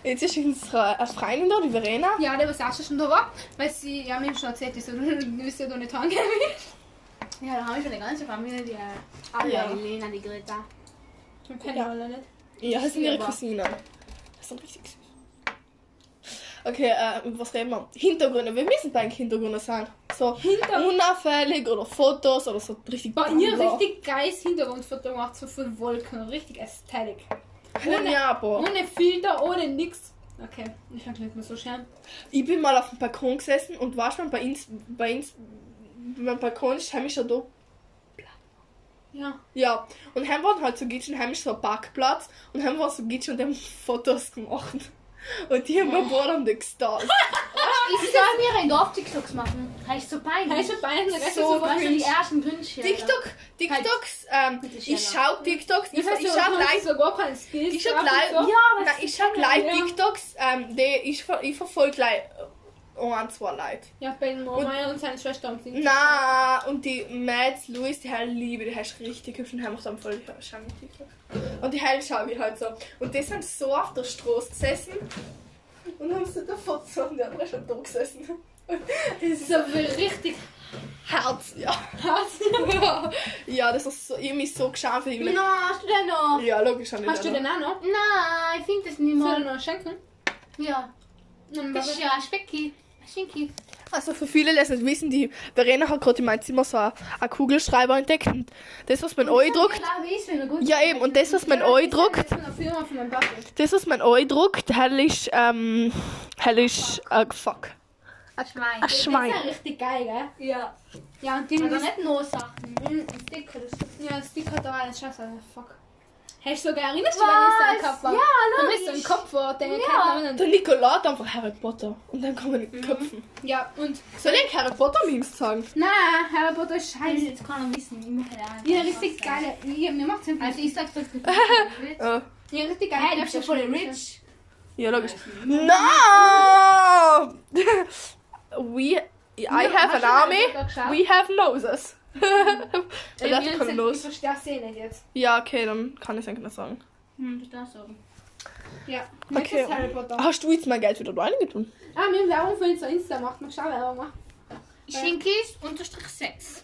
jetzt ist unsere eine Freundin da, die Verena. Ja, der was auch schon da war, weil sie, ja, mir schon erzählt, wirst ja da nicht hingehen. Ja, da haben wir schon eine ganze Familie, die äh, alle, Ja. die Lena, die Greta. Wir kennen Ja. alle nicht. Ja, das sind ihre Cousinen. Das sind richtig süß. Okay, äh, was reden wir? Hintergründe. Wir müssen bei Hintergründe sein. So Hinter- unauffällig oder Fotos oder so richtig. Bei ihr bla. richtig geiles Hintergrundfoto gemacht, so von Wolken, richtig ästhetisch. Ohne, ja. Ohne Filter, ohne nix. Okay, ich kann nicht mehr so schön. Ich bin mal auf dem Balkon gesessen und warst mal bei uns, bei uns, beim Balkon ist heimisch da. Ja. Ja, und haben wir halt so Gitschen, heimisch so ein Parkplatz und haben wir so Gitschen und haben Fotos gemacht. Und die haben [laughs] wir Board am gestalkt. Ich soll mir ein Dorf-TikToks machen. Heißt so peinlich. Hast du Beine, das ist So so sind die ersten Wünsche? TikTok, TikToks, ähm, ist ich schau TikToks, ich, Ich ich so, schau live, so Skills. ich schau live, so. Ja, was ich schau live. TikToks, ähm, die, ich, ver- ich verfolge live, oh, ein, zwei Leute. Ja, bei den Mama und seine Schwester und sind. Na und die Mads, Louis, die Hell liebe, die hast richtig hübsch und haben auch dann voll schauen TikTok. Und die Hell schaue ich halt so. Und die sind so auf der Straße gesessen und haben so davor so und die andere schon da gesessen. Und [laughs] Das ist So richtig Herz, [laughs] ja. hart. [laughs] ja, das ist so, irgendwie so geschehen für die. No, hast du den noch? Ja, logisch. ich Hast du den auch noch? Nein, ich finde das nicht Soll ich mehr. noch schenken? Ja, Dann das ist ja ein Specki. Ein Schinki. Also für viele, die es nicht wissen, die Verena hat gerade in meinem Zimmer so einen Kugelschreiber entdeckt. Und das, was man euch druckt, ja eben, und das, was man euch druckt, Das ist das, was man euch druckt, hell ist, ähm, hell ist, äh, fuck. Ein Schwein. Ein Das ist Schwein. ja richtig geil, gell? Ja. Ja, und die Aber das, nicht nur Sachen. Ein Sticker. Das ja, das Stick hat da alles Scheiße, Alter, fuck. Hast du sogar erinnerst du, wenn ich es gehabt habe? Ja, Dann logisch. ist so ein Kopf vor, den Ja. kennt man Der Nicola hat einfach Harry Potter. Und dann kann man nicht köpfen. Ja, und. Soll ich Harry Potter Memes sagen? Nein, Harry Potter ist scheiße. jetzt kann er wissen, ich mache ja Ja, richtig geile. Ja, mir macht's einfach. Also ich sag's doch. Äh, Ja, richtig geil. Hey, du bist ja voll rich. ja, logisch. No! [laughs] We, I have an army. We have noses. Er darf keine Ich Nose. verstehe es eh nicht jetzt. Ja, okay, dann kann ich es eigentlich nicht sagen. Hm, das darfst du. Ja, Okay. Harry Potter. Hast du jetzt mein Geld wieder reingetun? Ah, wir haben Werbung für unser Insta gemacht. Mal schauen, Werbung machen. Schinkis unterstrich 6.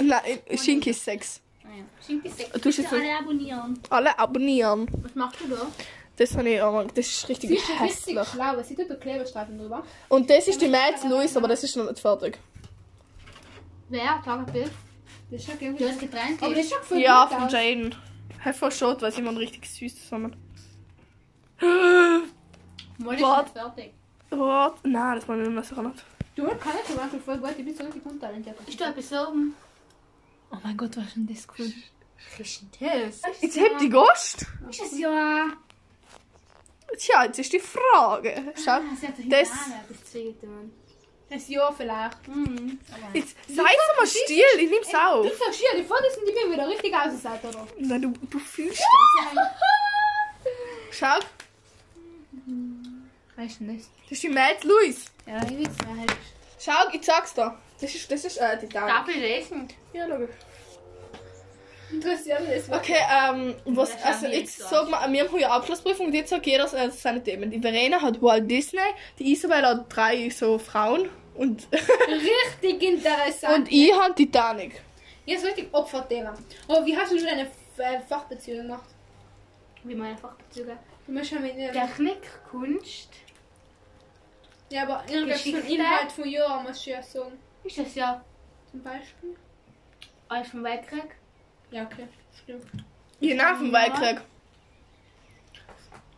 Nein, Schinki ist 6. Ah ja. Schinkis 6. Du Bitte alle abonnieren. Alle abonnieren. Was machst du da? Das, habe ich, auch- das ist richtig Sie ist richtig hässlich. schlau. Sie tut da Klebestreifen drüber. Und das ist die Mads Louis, aber das ist noch nicht fertig. Wer? Sag ein Bild. Das schon geil. Du hast getrennt. Aber das ist schon voll Ja, gut von aus. Jaden. Hat voll schaut, weil sie immer richtig süß zusammen. Mal ist Wart. nicht fertig. What? Nein, das war mir immer sicher nicht. Du kannst zum Beispiel voll gut. Ich bin so richtig untalentiert. Ist da etwas oben? Oh mein Gott, was ist denn das cool? Was ist denn das? Jetzt hebt die Gast. Ist das ja... Tja, jetzt ist die Frage. Schau. Ah, sie hat doch Das- Ein Jahr vielleicht. Mhm. Jetzt sei mal still, ich nehm's Du auf. sagst ja, die Fotos sind die bin wieder richtig ausgesagt, oder? Nein, du, du fühlst das. Schau, Weißt du nicht? das ist die Mads Louis. Ja, ich weiß nicht. Schau, ich sag's dir. Das ist, das ist äh, die Dame. Darf ich lesen? Ja, logisch. Okay, ähm, was, also jetzt sag mal, wir haben heute Abschlussprüfung und jetzt sagt jeder äh, seine Themen. Die Verena hat Walt Disney, die Isabel hat drei so Frauen und, [laughs] Richtig interessant. und ich habe Titanic. Jetzt richtig Opferthema. Oh, wie hast du deine äh, Fachbeziehung gemacht? Wie meine Fachbezüge? Du musst schon mit. Technik, Kunst. Ja, aber irgendwas von. Inhalt von Jahren musst du ja sagen. Ist das ja Zum Beispiel. alles vom Weltkrieg? Ja, okay. Stimmt. Je nach dem Weltkrieg.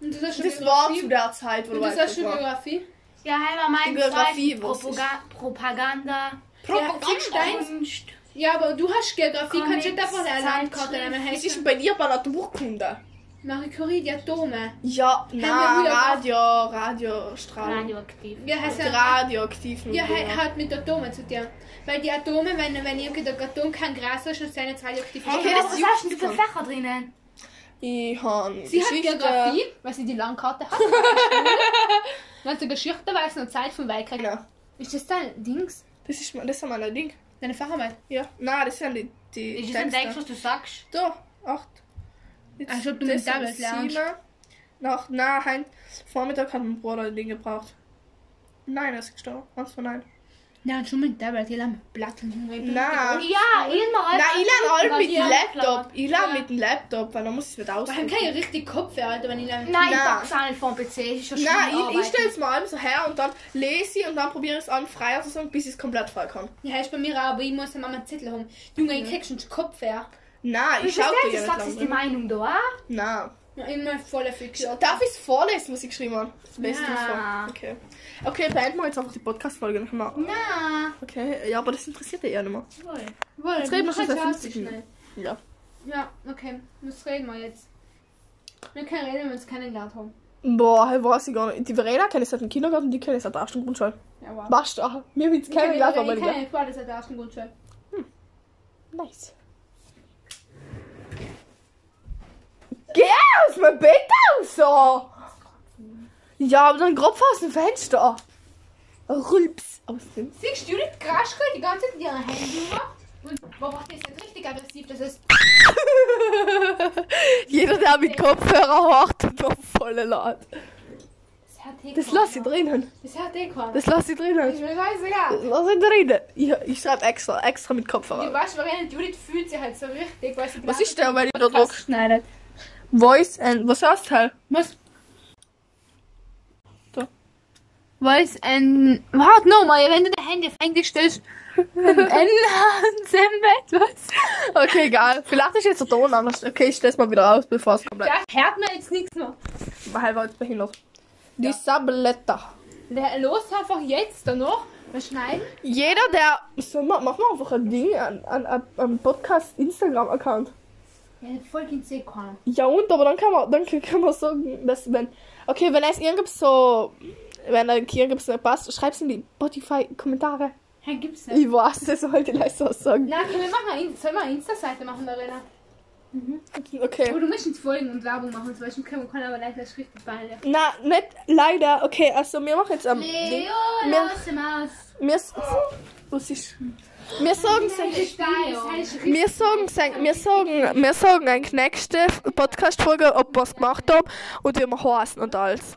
Und das ist schon Das war zu der Zeit, wo Und der das ist. Geografie. Ja, einmal mein Geografie, Propaga Propaganda. Propaganda. Ja, aber du hast Geografie, kannst du nicht einfach eine Landkarte nehmen. Heißt ist bei dir bei Naturkunde? Marie Curie, die Atome. Ja, na, Radio, Radiostrahlung. Radioaktiv. Ja, heißt ja, radioaktiven ja, he- hat mit Atomen zu tun. Weil die Atome, wenn, wenn irgendein Atom kein Gras ist, dann sind es radioaktiv. Okay, Okay, das was hast denn du für mich. Fächer drinnen? Ich habe Sie hat Geschichte. Geografie, weil sie die Landkarte hat. [laughs] Dann hat sie Geschichte, sie noch Zeit vom Weltkrieg. Ja, Ist das dein Dings? das ist, das ist mein Ding. Deine Facharbeit? Ja, nein, das sind die, die Ist das ein Texte. Text, was du sagst? Da, acht. Jetzt, Als ob du mit lernst. sieben. Nach, nein, heim, Vormittag hat mein Bruder ein Ding gebraucht. Nein, er ist gestorben. Eins von nein. Ja, schon mit Tablet, die haben Blatt und Nein. Ja, immer Nein, ich lerne alle mit dem Laptop. Ich Ja. mit dem Laptop, weil dann muss ich es wieder Wir haben ausdrucken. keine richtig Kopfhörer, Alter, wenn ich lerne. Nein, ich Nein. pack's auch nicht vom PC. Es ist schon Nein, ich, ich stelle es mal so her und dann lese ich und dann probiere ich es an freier zu sagen, bis ich es komplett frei kann. Ja, ist bei mir auch, aber ich muss dann mal einen Zettel haben. Junge, ich krieg schon Kopfhörer. Nein, ich Ich schaue dir ja nicht ist die. Meinung da, ah? Nein. Ja, immer voller Fix. Darf ich es vorlesen, was ich geschrieben habe? Das Beste Ja. Okay. Okay, beenden wir jetzt einfach die Podcast-Folge noch mal. Na, Okay, ja, aber das interessiert dich ja nicht mehr. wohl. Wohl, Jetzt reden wir schon halt seit ja 50 schnell. Ja. Ja, okay. Was reden wir jetzt? Wir können reden, wenn wir uns kennengelernt haben. Boah, hey, weiß ich gar nicht. Die Verena kenne ich seit dem Kindergarten, die kenne ich seit der ersten Grundschule. Ja, wow. Was da? Wir haben uns kennengelernt, aber Ich nicht. kenne beide seit der ersten Grundschule. Nice. Geh aus meinem Bett aus, so! Ja, aber dann grob aus dem Fenster. Rülps aus dem. Siehst du, Judith Graschke die ganze Zeit in Handy macht und beobachtet ist jetzt richtig aggressiv. Das ist. [laughs] Jeder, der mit Kopfhörer hört, noch voll laut. Das eh Das lass ich drinnen. Das hat eh keiner. Das lass ich ist drinnen. mir scheißegal. Das lass ich drinnen. Ich, ich schreibe extra, extra mit Die Kopfhörer. Waschverena Judith fühlt sich halt so richtig, weil sie Was ist der, weil ich da druck? schneidet? Voice and. Was heißt halt? Was? Da. Voice and. Warte nochmal, wenn du dein Handy auf Englisch stellst. Enhancement, [laughs] was? Okay, egal. Vielleicht ist jetzt der Ton anders. Okay, ich stell's mal wieder aus, bevor es komplett. Da hört man jetzt nichts mehr. Weil war jetzt behindert. Die Sabletta. Der los einfach jetzt da noch. Wir schneiden. Jeder, der. So, ma- mach mal einfach ein Ding an, an, an, an Podcast Instagram-Account. Ja, voll C keiner. Ja und, aber dann kann man, dann kann man sagen, dass wenn. Okay, wenn es irgendwas so. Wenn irgendwas nicht passt, schreib's in die Spotify-Kommentare. Hä, gibt's nicht. Ich weiß, das sollte ich leise was sagen. Na, können wir machen eine, sollen wir eine Insta-Seite machen, Arena? Okay. Aber du musst uns folgen und Werbung machen, zum Beispiel können wir können aber leider richtig peinlich. Na, nicht leider. Okay, also wir machen jetzt am. Ding. Leo, Wir- Maus. Wir. s- Was ist. Wir sagen es Wir sagen, sagen- wir sagen, wir sagen eigentlich nächste Podcast-Folge, ob wir es gemacht haben und wie wir heißen und alles.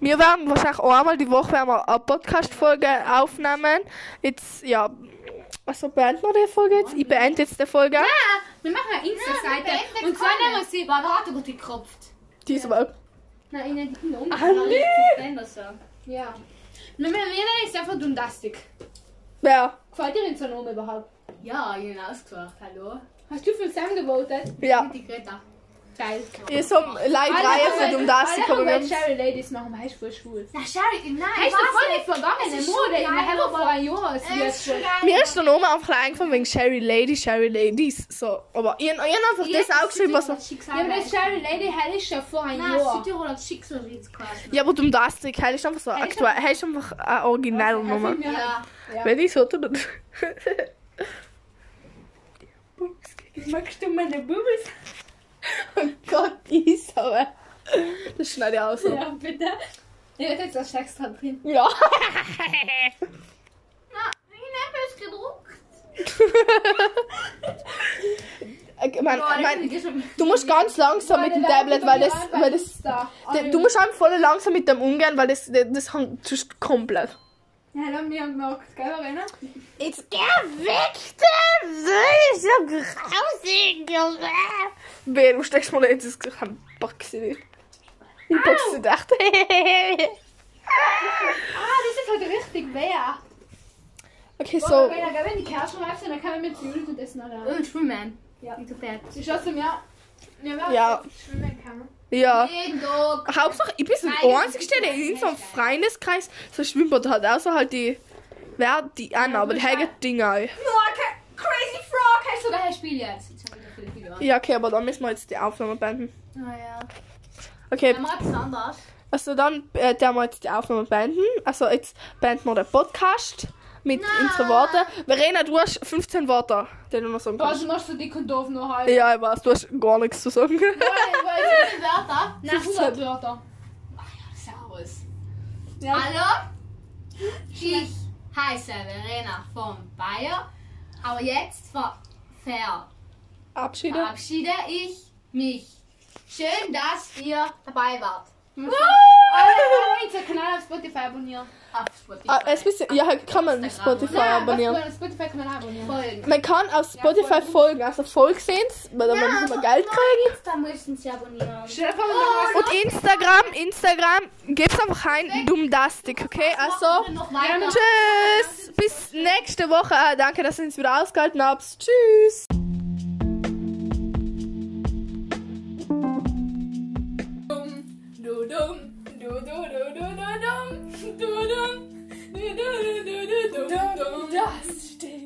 Wir werden wahrscheinlich auch einmal die Woche werden wir eine Podcast-Folge aufnehmen. Jetzt, ja, also beenden wir die Folge jetzt. Ich beende jetzt die Folge. Wir machen eine Insta-Seite und zwar nehmen wir sie. War der hat gut gekropft. Diesmal. Nein, in den Kinder Ah, nee. Ja. Wir reden ist einfach Dundastic. Wer? Gefällt dir in Name überhaupt? Ja, ich habe ausgesucht. Hallo? Hast du für Sam gewotet? Ja. Die Greta. Ich Leid Reihe für um das. Alle haben wollen Sherry Ladies machen, weil ich voll schwul. Na, Sherry, nein, Hast du voll die Es vergangene ist Mode? schon Ich geil, habe aber- vor einem Jahr wir ist Mir ist der Name einfach eingefallen wegen Sherry Lady, Sherry Ladies. So, aber ich, ich habe einfach das aufgeschrieben, was. Ja, aber das Sherry Lady ich schon vor. Ja, aber du das Trick, ist einfach so aktuell. Ist einfach eine originelle Nummer. Wenn ich so tue, [laughs] Magst du meine Bubbles? Oh Gott, ich aber. Das schneide ich aus. Ja. Ja, bitte. Ich hätte jetzt das extra drin. ja. Na, ich habe es gedruckt. Ich mein, Boah, mein, das ist du musst ganz langsam mit dem Tablet, weil das. Weil das de- du musst einfach voll langsam mit dem umgehen, weil das, das, das hängt komplett. Ja, dann wir haben gemacht, gell, Verena? Jetzt geh weg, der ist so grausig, Junge. Wer, du steckst mir jetzt ins Gesicht, ein Boxen. Ich boxe gedacht. [laughs] Ah, das ist halt richtig weh. okay, So. Wenn, wenn die Kerzen reif sind, dann kann man mit Judith und essen allein. Und Schwimmen. Ja. Nicht so fett. Sie schossen mir. Ja, Ja. Schwimmen kann. Ja. Jeden Tag. Hauptsache, ich bin der das Einzige, der in so einem Freundeskreis so ein Schwimmbad hat. Außer halt die. Wer die Anna, aber die haben Dinge auch. Crazy Frog heißt Sogar Herr Spiel jetzt. Jetzt habe ich. Ja, okay, aber dann müssen wir jetzt die Aufnahme beenden. Naja. Okay, Dann mal etwas anderes. also dann äh, der wir jetzt die Aufnahme beenden. Also jetzt beenden wir den Podcast mit unseren Worten. Verena, du hast 15 Worte, die du noch sagen kannst. du machst so dick und doof noch halt. Ja, ich weiß, du hast gar nichts zu sagen. Wie viele [laughs] Wörter? Na, 100 Wörter. Servus. Ja. Hallo? Ich heiße Verena von Bayer. Aber jetzt ver ver Abschiede. verabschiede ich mich. Schön, dass ihr dabei wart. Alle, unseren Kanal auf Spotify abonnieren. Auf Spotify. Ah, es ihr, ja, kann man Instagram, Spotify oder? abonnieren. Auf Spotify kann man abonnieren. Folgen. Man kann auf Spotify folgen. folgen, also Folgsehens, weil dann ja, wir Geld kriegen. Da müssen sie abonnieren. Machen Und Instagram, Instagram, gebt's einfach ein, dummdastig, okay? Also, tschüss, bis nächste Woche. Ah, Danke, dass ihr uns wieder ausgehalten habt. Tschüss. Das stinkt.